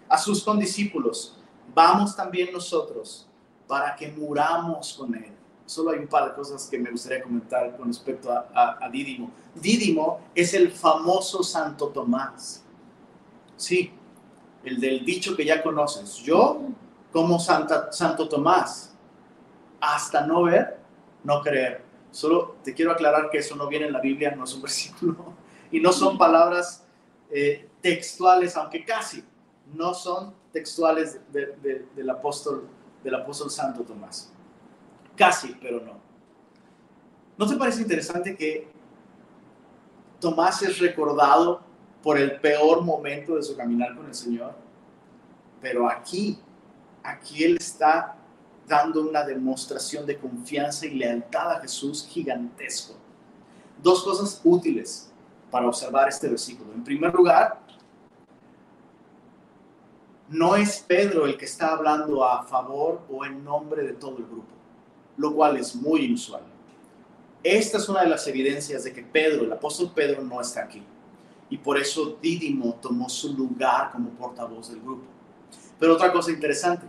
a sus condiscípulos, vamos también nosotros para que muramos con él solo hay un par de cosas que me gustaría comentar con respecto a, a, Dídimo. Dídimo es el famoso Santo Tomás. Sí, el del dicho que ya conoces. Yo, como Santa, Santo Tomás, hasta no ver, no creer. Solo te quiero aclarar que eso no viene en la Biblia, no es un versículo. Y no son palabras eh, textuales, aunque casi no son textuales del, apóstol, del apóstol Santo Tomás. Casi, pero no. ¿No te parece interesante que Tomás es recordado por el peor momento de su caminar con el Señor? Pero aquí, aquí Él está dando una demostración de confianza y lealtad a Jesús gigantesco. Dos cosas útiles para observar este versículo. En primer lugar, no es Pedro el que está hablando a favor o en nombre de todo el grupo lo cual es muy inusual. Esta es una de las evidencias de que Pedro, el apóstol Pedro, no está aquí. Y por eso Dídimo tomó su lugar como portavoz del grupo. Pero otra cosa interesante,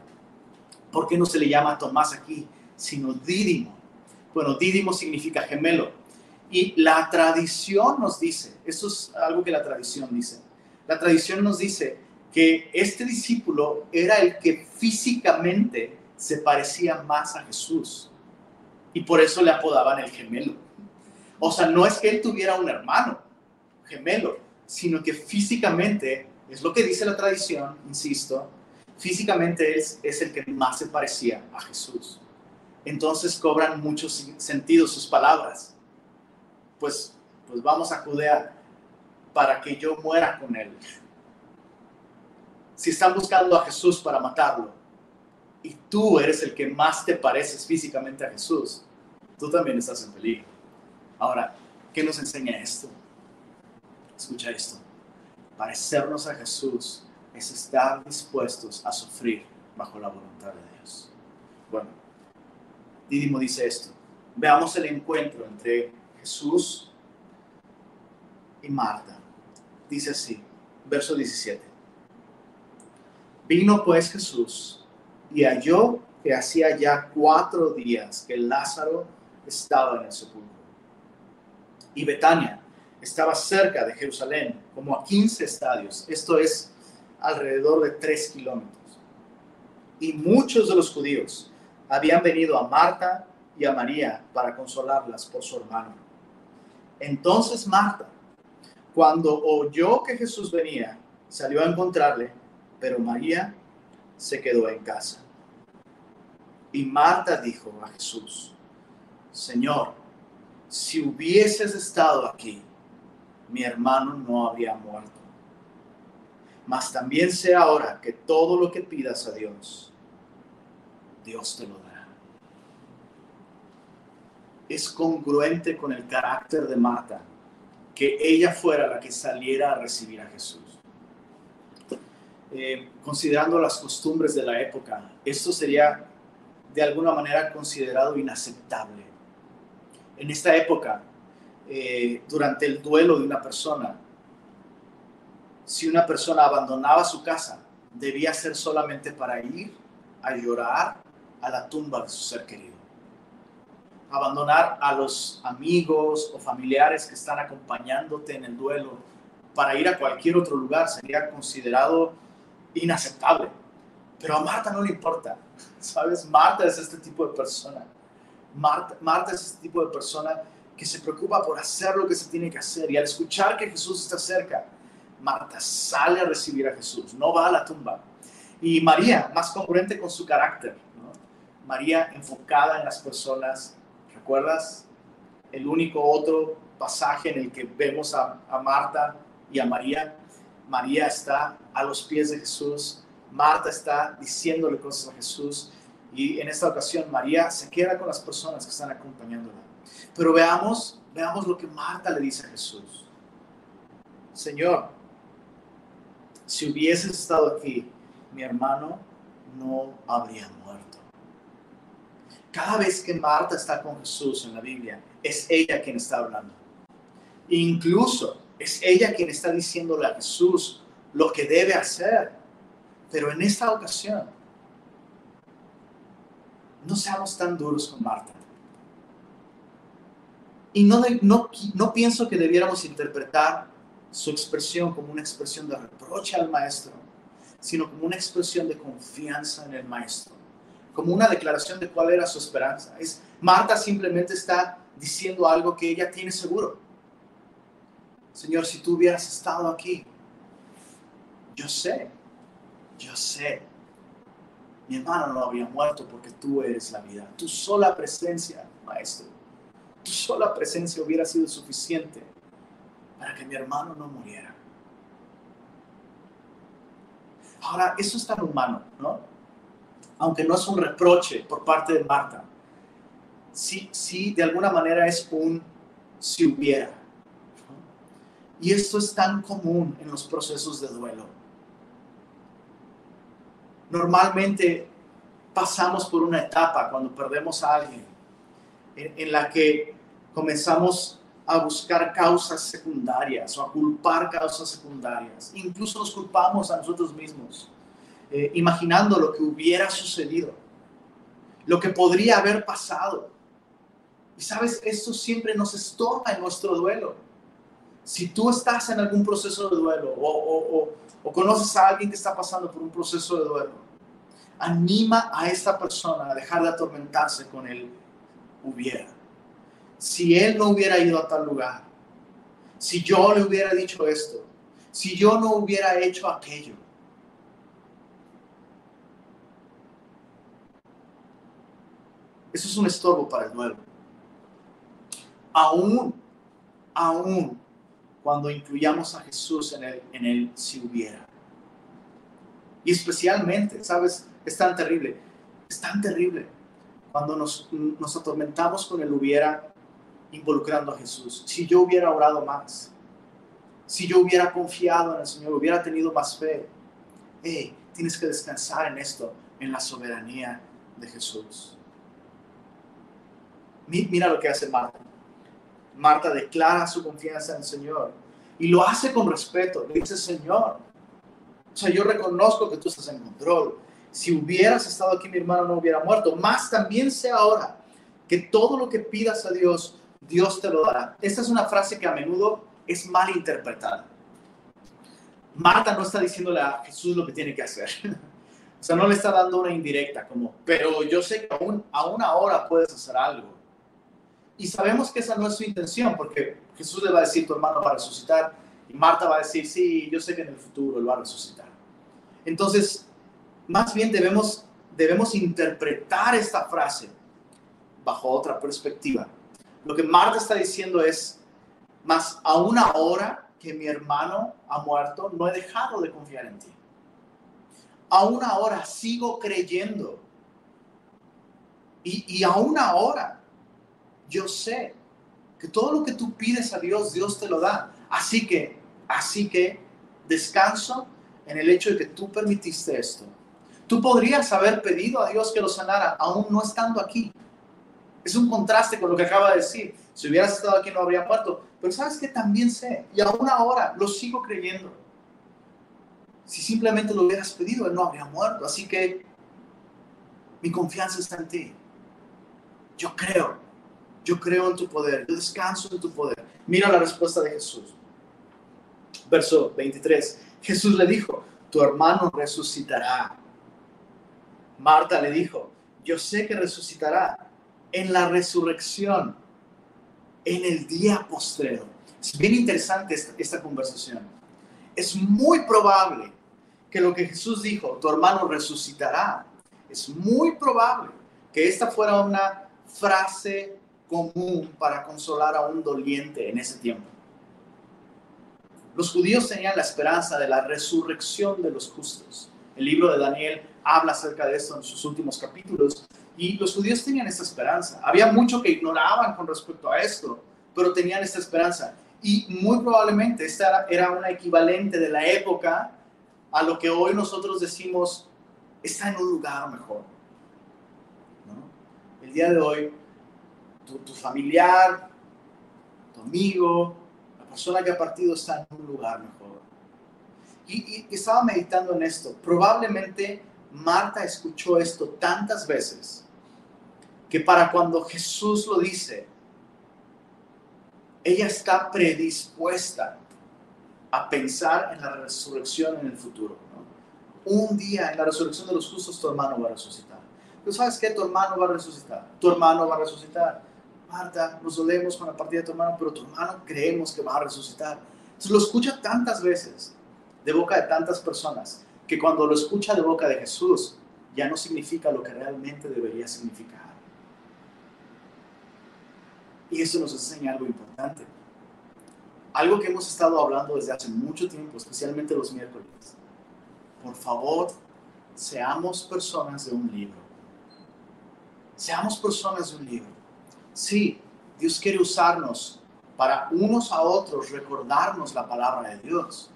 ¿por qué no se le llama Tomás aquí, sino Dídimo? Bueno, Dídimo significa gemelo. Y la tradición nos dice, esto es algo que la tradición dice, la tradición nos dice que este discípulo era el que físicamente se parecía más a Jesús y por eso le apodaban el gemelo. O sea, no es que él tuviera un hermano gemelo, sino que físicamente, es lo que dice la tradición, insisto, físicamente es, es el que más se parecía a Jesús. Entonces cobran mucho sentido sus palabras. Pues, pues vamos a Judea para que yo muera con él. Si están buscando a Jesús para matarlo y tú eres el que más te pareces físicamente a Jesús, tú también estás en peligro. Ahora, ¿qué nos enseña esto? Escucha esto. Parecernos a Jesús es estar dispuestos a sufrir bajo la voluntad de Dios. Bueno, Didimo dice esto. Veamos el encuentro entre Jesús y Marta. Dice así, verso 17. Vino pues Jesús y halló que hacía ya cuatro días que Lázaro estaba en el sepulcro. Y Betania estaba cerca de Jerusalén, como a 15 estadios. Esto es alrededor de 3 kilómetros. Y muchos de los judíos habían venido a Marta y a María para consolarlas por su hermano. Entonces Marta, cuando oyó que Jesús venía, salió a encontrarle, pero María se quedó en casa. Y Marta dijo a Jesús, Señor, si hubieses estado aquí, mi hermano no habría muerto. Mas también sé ahora que todo lo que pidas a Dios, Dios te lo dará. Es congruente con el carácter de Marta que ella fuera la que saliera a recibir a Jesús. Eh, considerando las costumbres de la época, esto sería de alguna manera considerado inaceptable. En esta época, eh, durante el duelo de una persona, si una persona abandonaba su casa, debía ser solamente para ir a llorar a la tumba de su ser querido. Abandonar a los amigos o familiares que están acompañándote en el duelo para ir a cualquier otro lugar sería considerado inaceptable. Pero a Marta no le importa. ¿Sabes? Marta es este tipo de persona. Marta, Marta es este tipo de persona que se preocupa por hacer lo que se tiene que hacer. Y al escuchar que Jesús está cerca, Marta sale a recibir a Jesús, no va a la tumba. Y María, más congruente con su carácter, María enfocada en las personas. ¿Recuerdas el único otro pasaje en el que vemos a, a Marta y a María? María está a los pies de Jesús, Marta está diciéndole cosas a Jesús y en esta ocasión María se queda con las personas que están acompañándola. Pero veamos, veamos lo que Marta le dice a Jesús. Señor, si hubieses estado aquí, mi hermano no habría muerto. Cada vez que Marta está con Jesús en la Biblia, es ella quien está hablando. Incluso es ella quien está diciéndole a Jesús lo que debe hacer. Pero en esta ocasión, no seamos tan duros con Marta. Y no, no, no pienso que debiéramos interpretar su expresión como una expresión de reproche al maestro, sino como una expresión de confianza en el maestro, como una declaración de cuál era su esperanza. Es Marta simplemente está diciendo algo que ella tiene seguro. Señor, si tú hubieras estado aquí, yo sé, yo sé, mi hermano no habría muerto porque tú eres la vida. Tu sola presencia, maestro, tu sola presencia hubiera sido suficiente para que mi hermano no muriera. Ahora, eso es tan humano, ¿no? Aunque no es un reproche por parte de Marta, sí, sí, de alguna manera es un si hubiera. Y esto es tan común en los procesos de duelo. Normalmente pasamos por una etapa cuando perdemos a alguien en, la que comenzamos a buscar causas secundarias o a culpar causas secundarias. Incluso nos culpamos a nosotros mismos, eh, imaginando lo que hubiera sucedido, lo que podría haber pasado. Y sabes, esto siempre nos estorba en nuestro duelo si tú estás en algún proceso de duelo o, conoces a alguien que está pasando por un proceso de duelo, anima a esta persona a dejar de atormentarse con él hubiera. Si él no hubiera ido a tal lugar, si yo le hubiera dicho esto, si yo no hubiera hecho aquello. Eso es un estorbo para el nuevo. Aún, aún cuando incluyamos a Jesús en el, en el si hubiera. Y especialmente, ¿sabes? Es tan terrible, es tan terrible cuando nos, nos atormentamos con el hubiera involucrando a Jesús. Si yo hubiera orado más, si yo hubiera confiado en el Señor, hubiera tenido más fe. Hey, tienes que descansar en esto, en la soberanía de Jesús. Mira lo que hace Marta. Marta declara su confianza en el Señor y lo hace con respeto. Le dice, Señor, o sea, yo reconozco que tú estás en control. Si hubieras estado aquí, mi hermano no hubiera muerto. Más también sé ahora que todo lo que pidas a Dios, Dios te lo dará. Esta es una frase que a menudo es mal interpretada. Marta no está diciéndole a Jesús lo que tiene que hacer. o sea, no le está dando una indirecta, como, pero yo sé que aún, aún ahora puedes hacer algo. Y sabemos que esa no es su intención, porque Jesús le va a decir, tu hermano va a resucitar, y Marta va a decir, sí, yo sé que en el futuro él va a resucitar. Entonces, más bien debemos, debemos interpretar esta frase bajo otra perspectiva. Lo que Marta está diciendo es, más aún ahora que mi hermano ha muerto, no he dejado de confiar en ti. Aún ahora sigo creyendo. Y, y aún ahora yo sé que todo lo que tú pides a Dios, Dios te lo da. Así que, así que descanso en el hecho de que tú permitiste esto. Tú podrías haber pedido a Dios que lo sanara aún no estando aquí. Es un contraste con lo que acaba de decir. Si hubieras estado aquí no habría muerto. Pero sabes que también sé, y aún ahora lo sigo creyendo. Si simplemente lo hubieras pedido, él no habría muerto. Así que mi confianza está en ti. Yo creo yo creo en tu poder, yo descanso en tu poder. Mira la respuesta de Jesús. Verso 23. Jesús le dijo, tu hermano resucitará. Marta le dijo, yo sé que resucitará en la resurrección, en el día postrero. Es bien interesante esta, esta conversación. Es muy probable que lo que Jesús dijo, tu hermano resucitará, es muy probable que esta fuera una frase común para consolar a un doliente en ese tiempo. Los judíos tenían la esperanza de la resurrección de los justos. El libro de Daniel habla acerca de esto en sus últimos capítulos y los judíos tenían esta esperanza. Había mucho que ignoraban con respecto a esto, pero tenían esta esperanza. Y muy probablemente esta era una equivalente de la época a lo que hoy nosotros decimos está en un lugar mejor. El día de hoy tu, familiar, tu amigo, la persona que ha partido está en un lugar mejor. Y, y, estaba meditando en esto. Probablemente Marta escuchó esto tantas veces que para cuando Jesús lo dice, ella está predispuesta a pensar en la resurrección en el futuro. Un día en la resurrección de los justos tu hermano va a resucitar. Pero sabes que tu hermano va a resucitar. Tu hermano va a resucitar. Marta, nos dolemos con la partida de tu hermano, pero tu hermano creemos que va a resucitar. Se lo escucha tantas veces de boca de tantas personas que cuando lo escucha de boca de Jesús ya no significa lo que realmente debería significar. Y eso nos enseña algo importante. Algo que hemos estado hablando desde hace mucho tiempo, especialmente los miércoles. Por favor, seamos personas de un libro. Seamos personas de un libro. Sí, Dios quiere usarnos para unos a otros recordarnos la palabra de Dios.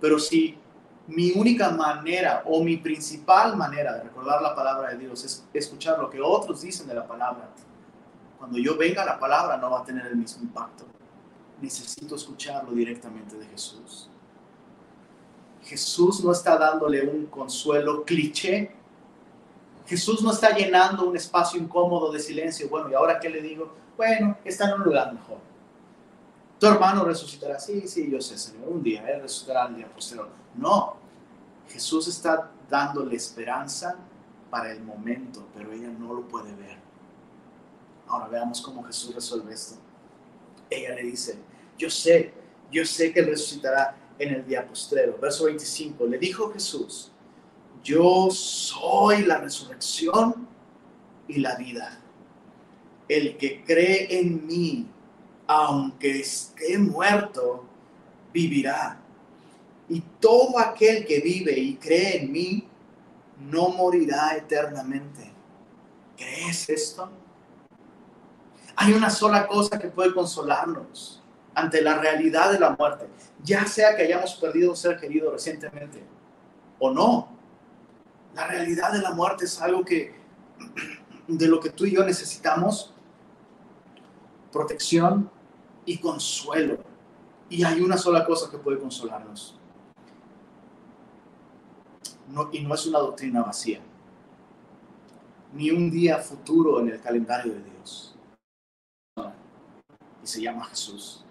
Pero si mi única manera o mi principal manera de recordar la palabra de Dios es escuchar lo que otros dicen de la palabra, cuando yo venga la palabra no va a tener el mismo impacto. Necesito escucharlo directamente de Jesús. Jesús no está dándole un consuelo cliché Jesús no está llenando un espacio incómodo de silencio. Bueno, ¿y ahora qué le digo? Bueno, está en un lugar mejor. Tu hermano resucitará. Sí, sí, yo sé, Señor. Un día Él resucitará el día posterior. No. Jesús está dándole esperanza para el momento, pero ella no lo puede ver. Ahora veamos cómo Jesús resuelve esto. Ella le dice, yo sé yo sé que resucitará en el día postrero. Verso 25, le dijo Jesús, yo soy la resurrección y la vida. El que cree en mí, aunque esté muerto, vivirá. Y todo aquel que vive y cree en mí, no morirá eternamente. ¿Crees esto? Hay una sola cosa que puede consolarnos ante la realidad de la muerte, ya sea que hayamos perdido un ser querido recientemente o no. La realidad de la muerte es algo que de lo que tú y yo necesitamos protección y consuelo. Y hay una sola cosa que puede consolarnos. No, y no es una doctrina vacía, ni un día futuro en el calendario de Dios. Y se llama Jesús.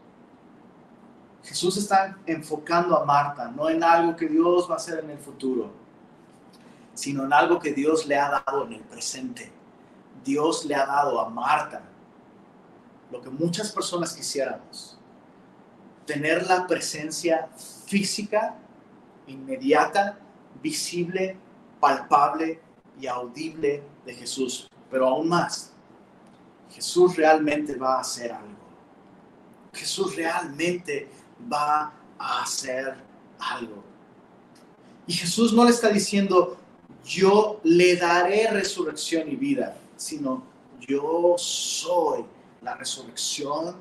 Jesús está enfocando a Marta, no en algo que Dios va a hacer en el futuro, sino en algo que Dios le ha dado en el presente. Dios le ha dado a Marta lo que muchas personas quisiéramos, tener la presencia física, inmediata, visible, palpable y audible de Jesús. Pero aún más, Jesús realmente va a hacer algo. Jesús realmente va a hacer algo. Y Jesús no le está diciendo, yo le daré resurrección y vida, sino yo soy la resurrección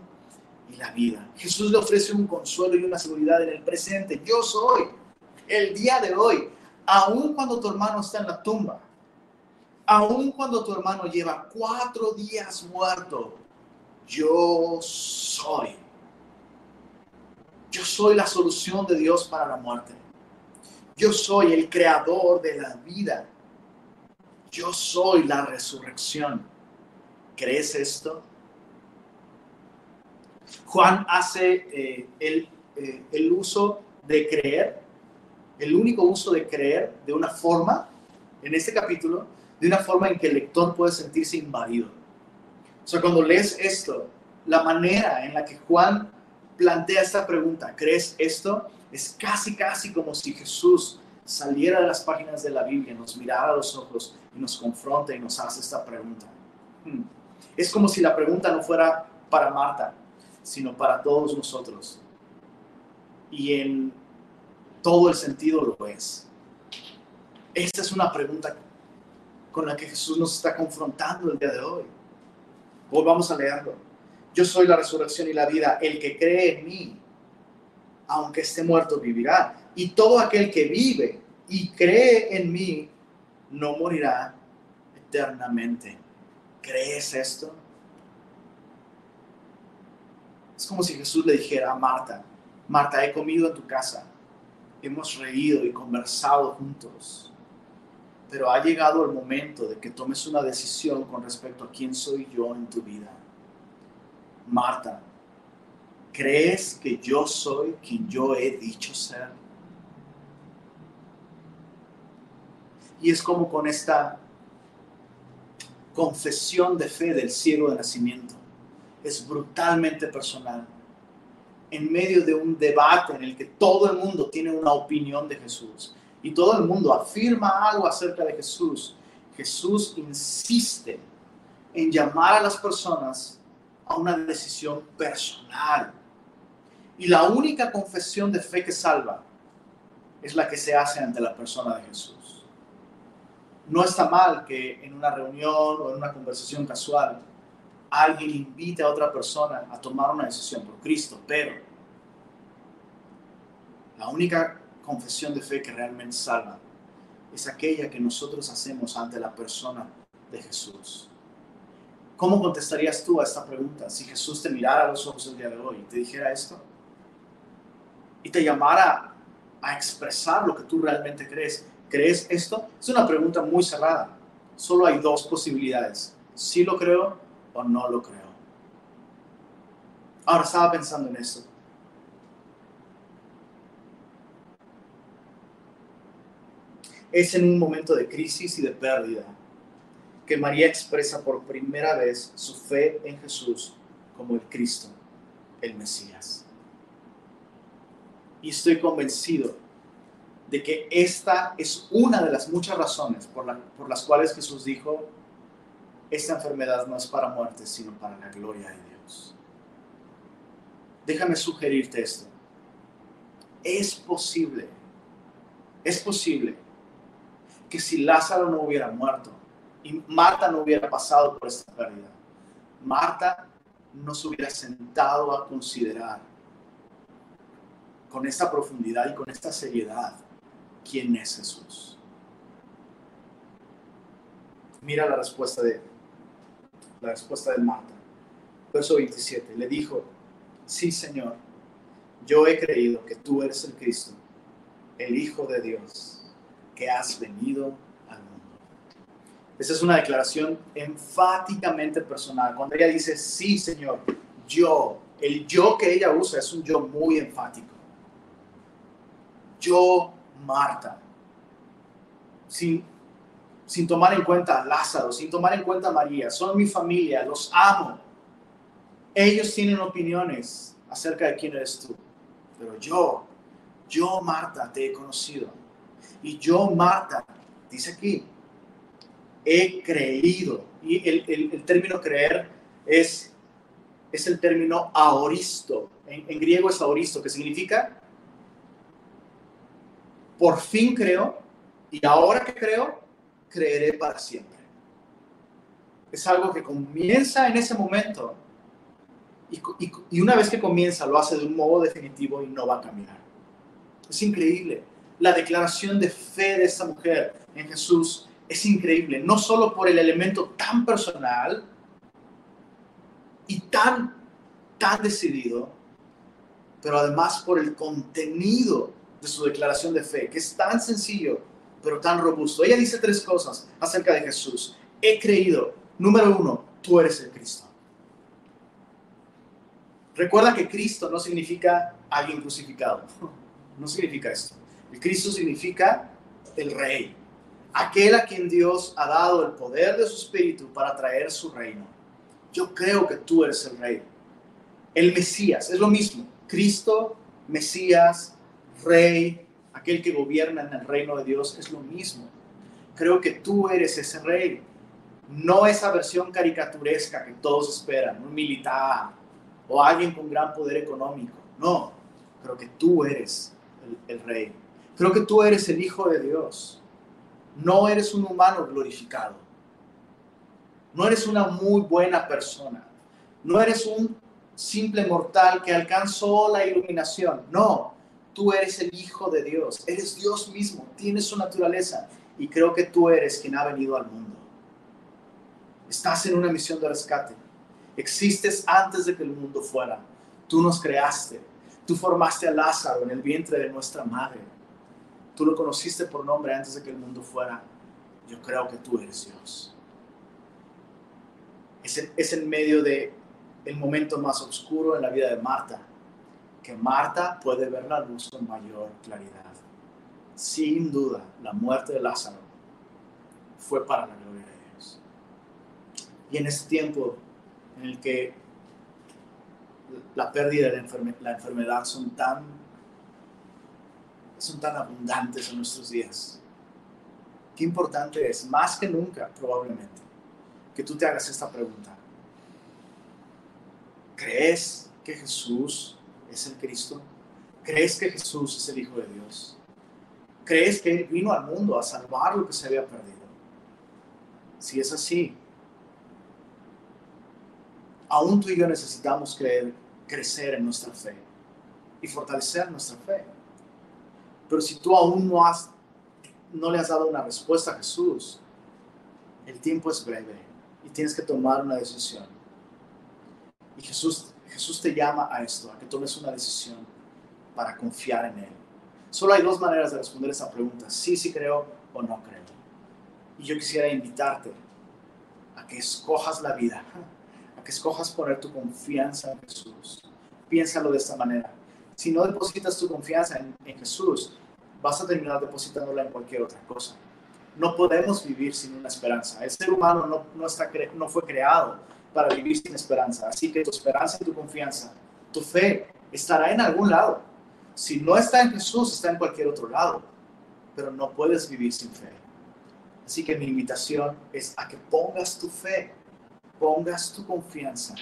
y la vida. Jesús le ofrece un consuelo y una seguridad en el presente. Yo soy el día de hoy, aun cuando tu hermano está en la tumba, aun cuando tu hermano lleva cuatro días muerto, yo soy. Yo soy la solución de Dios para la muerte. Yo soy el creador de la vida. Yo soy la resurrección. ¿Crees esto? Juan hace eh, el, eh, el uso de creer, el único uso de creer de una forma, en este capítulo, de una forma en que el lector puede sentirse invadido. O sea, cuando lees esto, la manera en la que Juan plantea esta pregunta, ¿crees esto? Es casi, casi como si Jesús saliera de las páginas de la Biblia, nos mirara a los ojos y nos confronta y nos hace esta pregunta. Hmm. Es como si la pregunta no fuera para Marta, sino para todos nosotros. Y en todo el sentido lo es. Esta es una pregunta con la que Jesús nos está confrontando el día de hoy. Volvamos a leerlo. Yo soy la resurrección y la vida. El que cree en mí, aunque esté muerto, vivirá. Y todo aquel que vive y cree en mí, no morirá eternamente. ¿Crees esto? Es como si Jesús le dijera a Marta, Marta, he comido en tu casa, hemos reído y conversado juntos, pero ha llegado el momento de que tomes una decisión con respecto a quién soy yo en tu vida. Marta, ¿crees que yo soy quien yo he dicho ser? Y es como con esta confesión de fe del ciego de nacimiento es brutalmente personal. En medio de un debate en el que todo el mundo tiene una opinión de Jesús y todo el mundo afirma algo acerca de Jesús, Jesús insiste en llamar a las personas a una decisión personal. Y la única confesión de fe que salva es la que se hace ante la persona de Jesús. No está mal que en una reunión o en una conversación casual alguien invite a otra persona a tomar una decisión por Cristo, pero la única confesión de fe que realmente salva es aquella que nosotros hacemos ante la persona de Jesús. ¿Cómo contestarías tú a esta pregunta si Jesús te mirara a los ojos el día de hoy y te dijera esto? Y te llamara a expresar lo que tú realmente crees. ¿Crees esto? Es una pregunta muy cerrada. Solo hay dos posibilidades. Sí lo creo o no lo creo. Ahora estaba pensando en eso. Es en un momento de crisis y de pérdida que María expresa por primera vez su fe en Jesús como el Cristo, el Mesías. Y estoy convencido de que esta es una de las muchas razones por, por las cuales Jesús dijo, esta enfermedad no es para muerte, sino para la gloria de Dios. Déjame sugerirte esto. Es posible, es posible que si Lázaro no hubiera muerto y Marta no hubiera pasado por esta pérdida, Marta no se hubiera sentado a considerar con esta profundidad y con esta seriedad quién es Jesús. Mira la respuesta de la respuesta de Marta. Verso 27. Le dijo, sí Señor, yo he creído que tú eres el Cristo, el Hijo de Dios, que has venido. Esa es una declaración enfáticamente personal. Cuando ella dice, sí Señor, yo, el yo que ella usa es un yo muy enfático. Yo, Marta, sin sin tomar en cuenta a Lázaro, sin tomar en cuenta a María. Son mi familia, los amo. Ellos tienen opiniones acerca de quién eres tú. Pero yo, yo Marta, te he conocido. Y yo Marta, dice aquí, he creído. Y el, término creer es, es el término aoristo. En, griego es aoristo, que significa por fin creo y ahora que creo, creeré para siempre. Es algo que comienza en ese momento y, una vez que comienza lo hace de un modo definitivo y no va a cambiar. Es increíble. La declaración de fe de esta mujer en Jesús es increíble, no solo por el elemento tan personal y tan, tan decidido, pero además por el contenido de su declaración de fe, que es tan sencillo pero tan robusto. Ella dice tres cosas acerca de Jesús. He creído. Número uno, tú eres el Cristo. Recuerda que Cristo no significa alguien crucificado. No significa esto. El Cristo significa el Rey. Aquel a quien Dios ha dado el poder de su Espíritu para traer su reino. Yo creo que tú eres el Rey. El Mesías, es lo mismo. Cristo, Mesías, Rey, aquel que gobierna en el reino de Dios, es lo mismo. Creo que tú eres ese rey, no esa versión caricaturesca que todos esperan, un militar o alguien con gran poder económico. No, creo que tú eres el, rey. Creo que tú eres el Hijo de Dios. No eres un humano glorificado. No eres una muy buena persona. No eres un simple mortal que alcanzó la iluminación. No, tú eres el Hijo de Dios, eres Dios mismo, tienes su naturaleza y creo que tú eres quien ha venido al mundo. Estás en una misión de rescate. Existes antes de que el mundo fuera. Tú nos creaste. Tú formaste a Lázaro en el vientre de nuestra madre. Tú lo conociste por nombre antes de que el mundo fuera. Yo creo que tú eres Dios. Es en, medio de el momento más oscuro en la vida de Marta que Marta puede ver la luz con mayor claridad. Sin duda, la muerte de Lázaro fue para la gloria de Dios. Y en ese tiempo en el que la pérdida de la, enfermedad son tan, son tan abundantes en nuestros días, qué importante es, más que nunca probablemente, que tú te hagas esta pregunta. ¿Crees que Jesús es el Cristo? ¿Crees que Jesús es el Hijo de Dios? ¿Crees que Él vino al mundo a salvar lo que se había perdido? Si es así, aún tú y yo necesitamos creer, crecer en nuestra fe y fortalecer nuestra fe. Pero si tú aún no, has, no le has dado una respuesta a Jesús, el tiempo es breve y tienes que tomar una decisión. Y Jesús Jesús te llama a esto, a que tomes una decisión para confiar en Él. Solo hay dos maneras de responder esa pregunta, sí, sí creo o no creo. Y yo quisiera invitarte a que escojas la vida, a que escojas poner tu confianza en Jesús. Piénsalo de esta manera. Si no depositas tu confianza en, Jesús, vas a terminar depositándola en cualquier otra cosa. No podemos vivir sin una esperanza. El ser humano no, no, fue creado para vivir sin esperanza. Así que tu esperanza y tu confianza, tu fe estará en algún lado. Si no está en Jesús, está en cualquier otro lado, pero no puedes vivir sin fe. Así que mi invitación es a que pongas tu fe, pongas tu confianza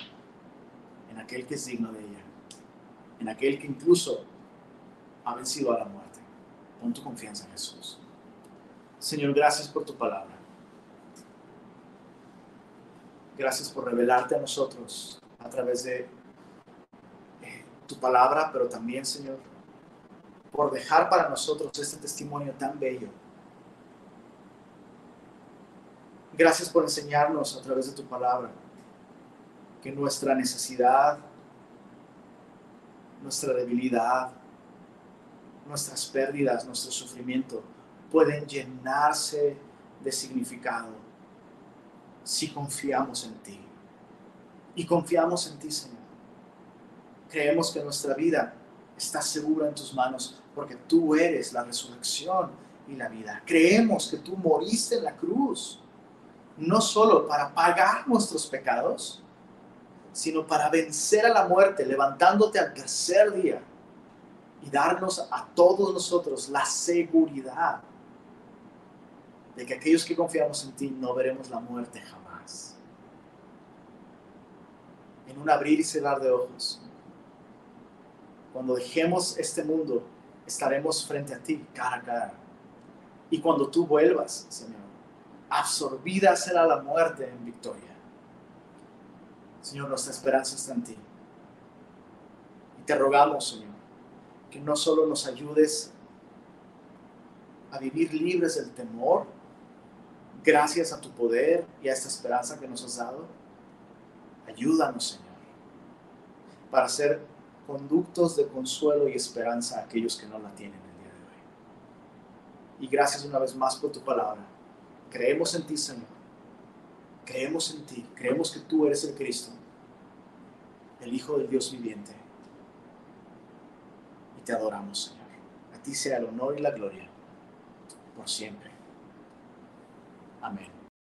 en aquel que es digno de ella, en aquel que incluso ha vencido a la muerte. Pon tu confianza en Jesús. Señor, gracias por tu palabra. Gracias por revelarte a nosotros a través de eh, tu palabra, pero también, Señor, por dejar para nosotros este testimonio tan bello. Gracias por enseñarnos a través de tu palabra que nuestra necesidad, nuestra debilidad, nuestras pérdidas, nuestro sufrimiento pueden llenarse de significado si confiamos en ti. Y confiamos en ti, Señor. Creemos que nuestra vida está segura en tus manos porque tú eres la resurrección y la vida. Creemos que tú moriste en la cruz, no solo para pagar nuestros pecados, sino para vencer a la muerte, levantándote al tercer día y darnos a todos nosotros la seguridad de que aquellos que confiamos en ti no veremos la muerte jamás. En un abrir y cerrar de ojos, cuando dejemos este mundo, estaremos frente a ti, cara a cara. Y cuando tú vuelvas, Señor, absorbida será la muerte en victoria. Señor, nuestra esperanza está en ti. Y te rogamos, Señor, que no solo nos ayudes a vivir libres del temor, gracias a tu poder y a esta esperanza que nos has dado, ayúdanos, Señor, para ser conductos de consuelo y esperanza a aquellos que no la tienen el día de hoy. Y gracias una vez más por tu palabra. Creemos en ti, Señor. Creemos en ti. Creemos que tú eres el Cristo, el Hijo del Dios viviente te adoramos, Señor. A ti sea el honor y la gloria por siempre. Amén.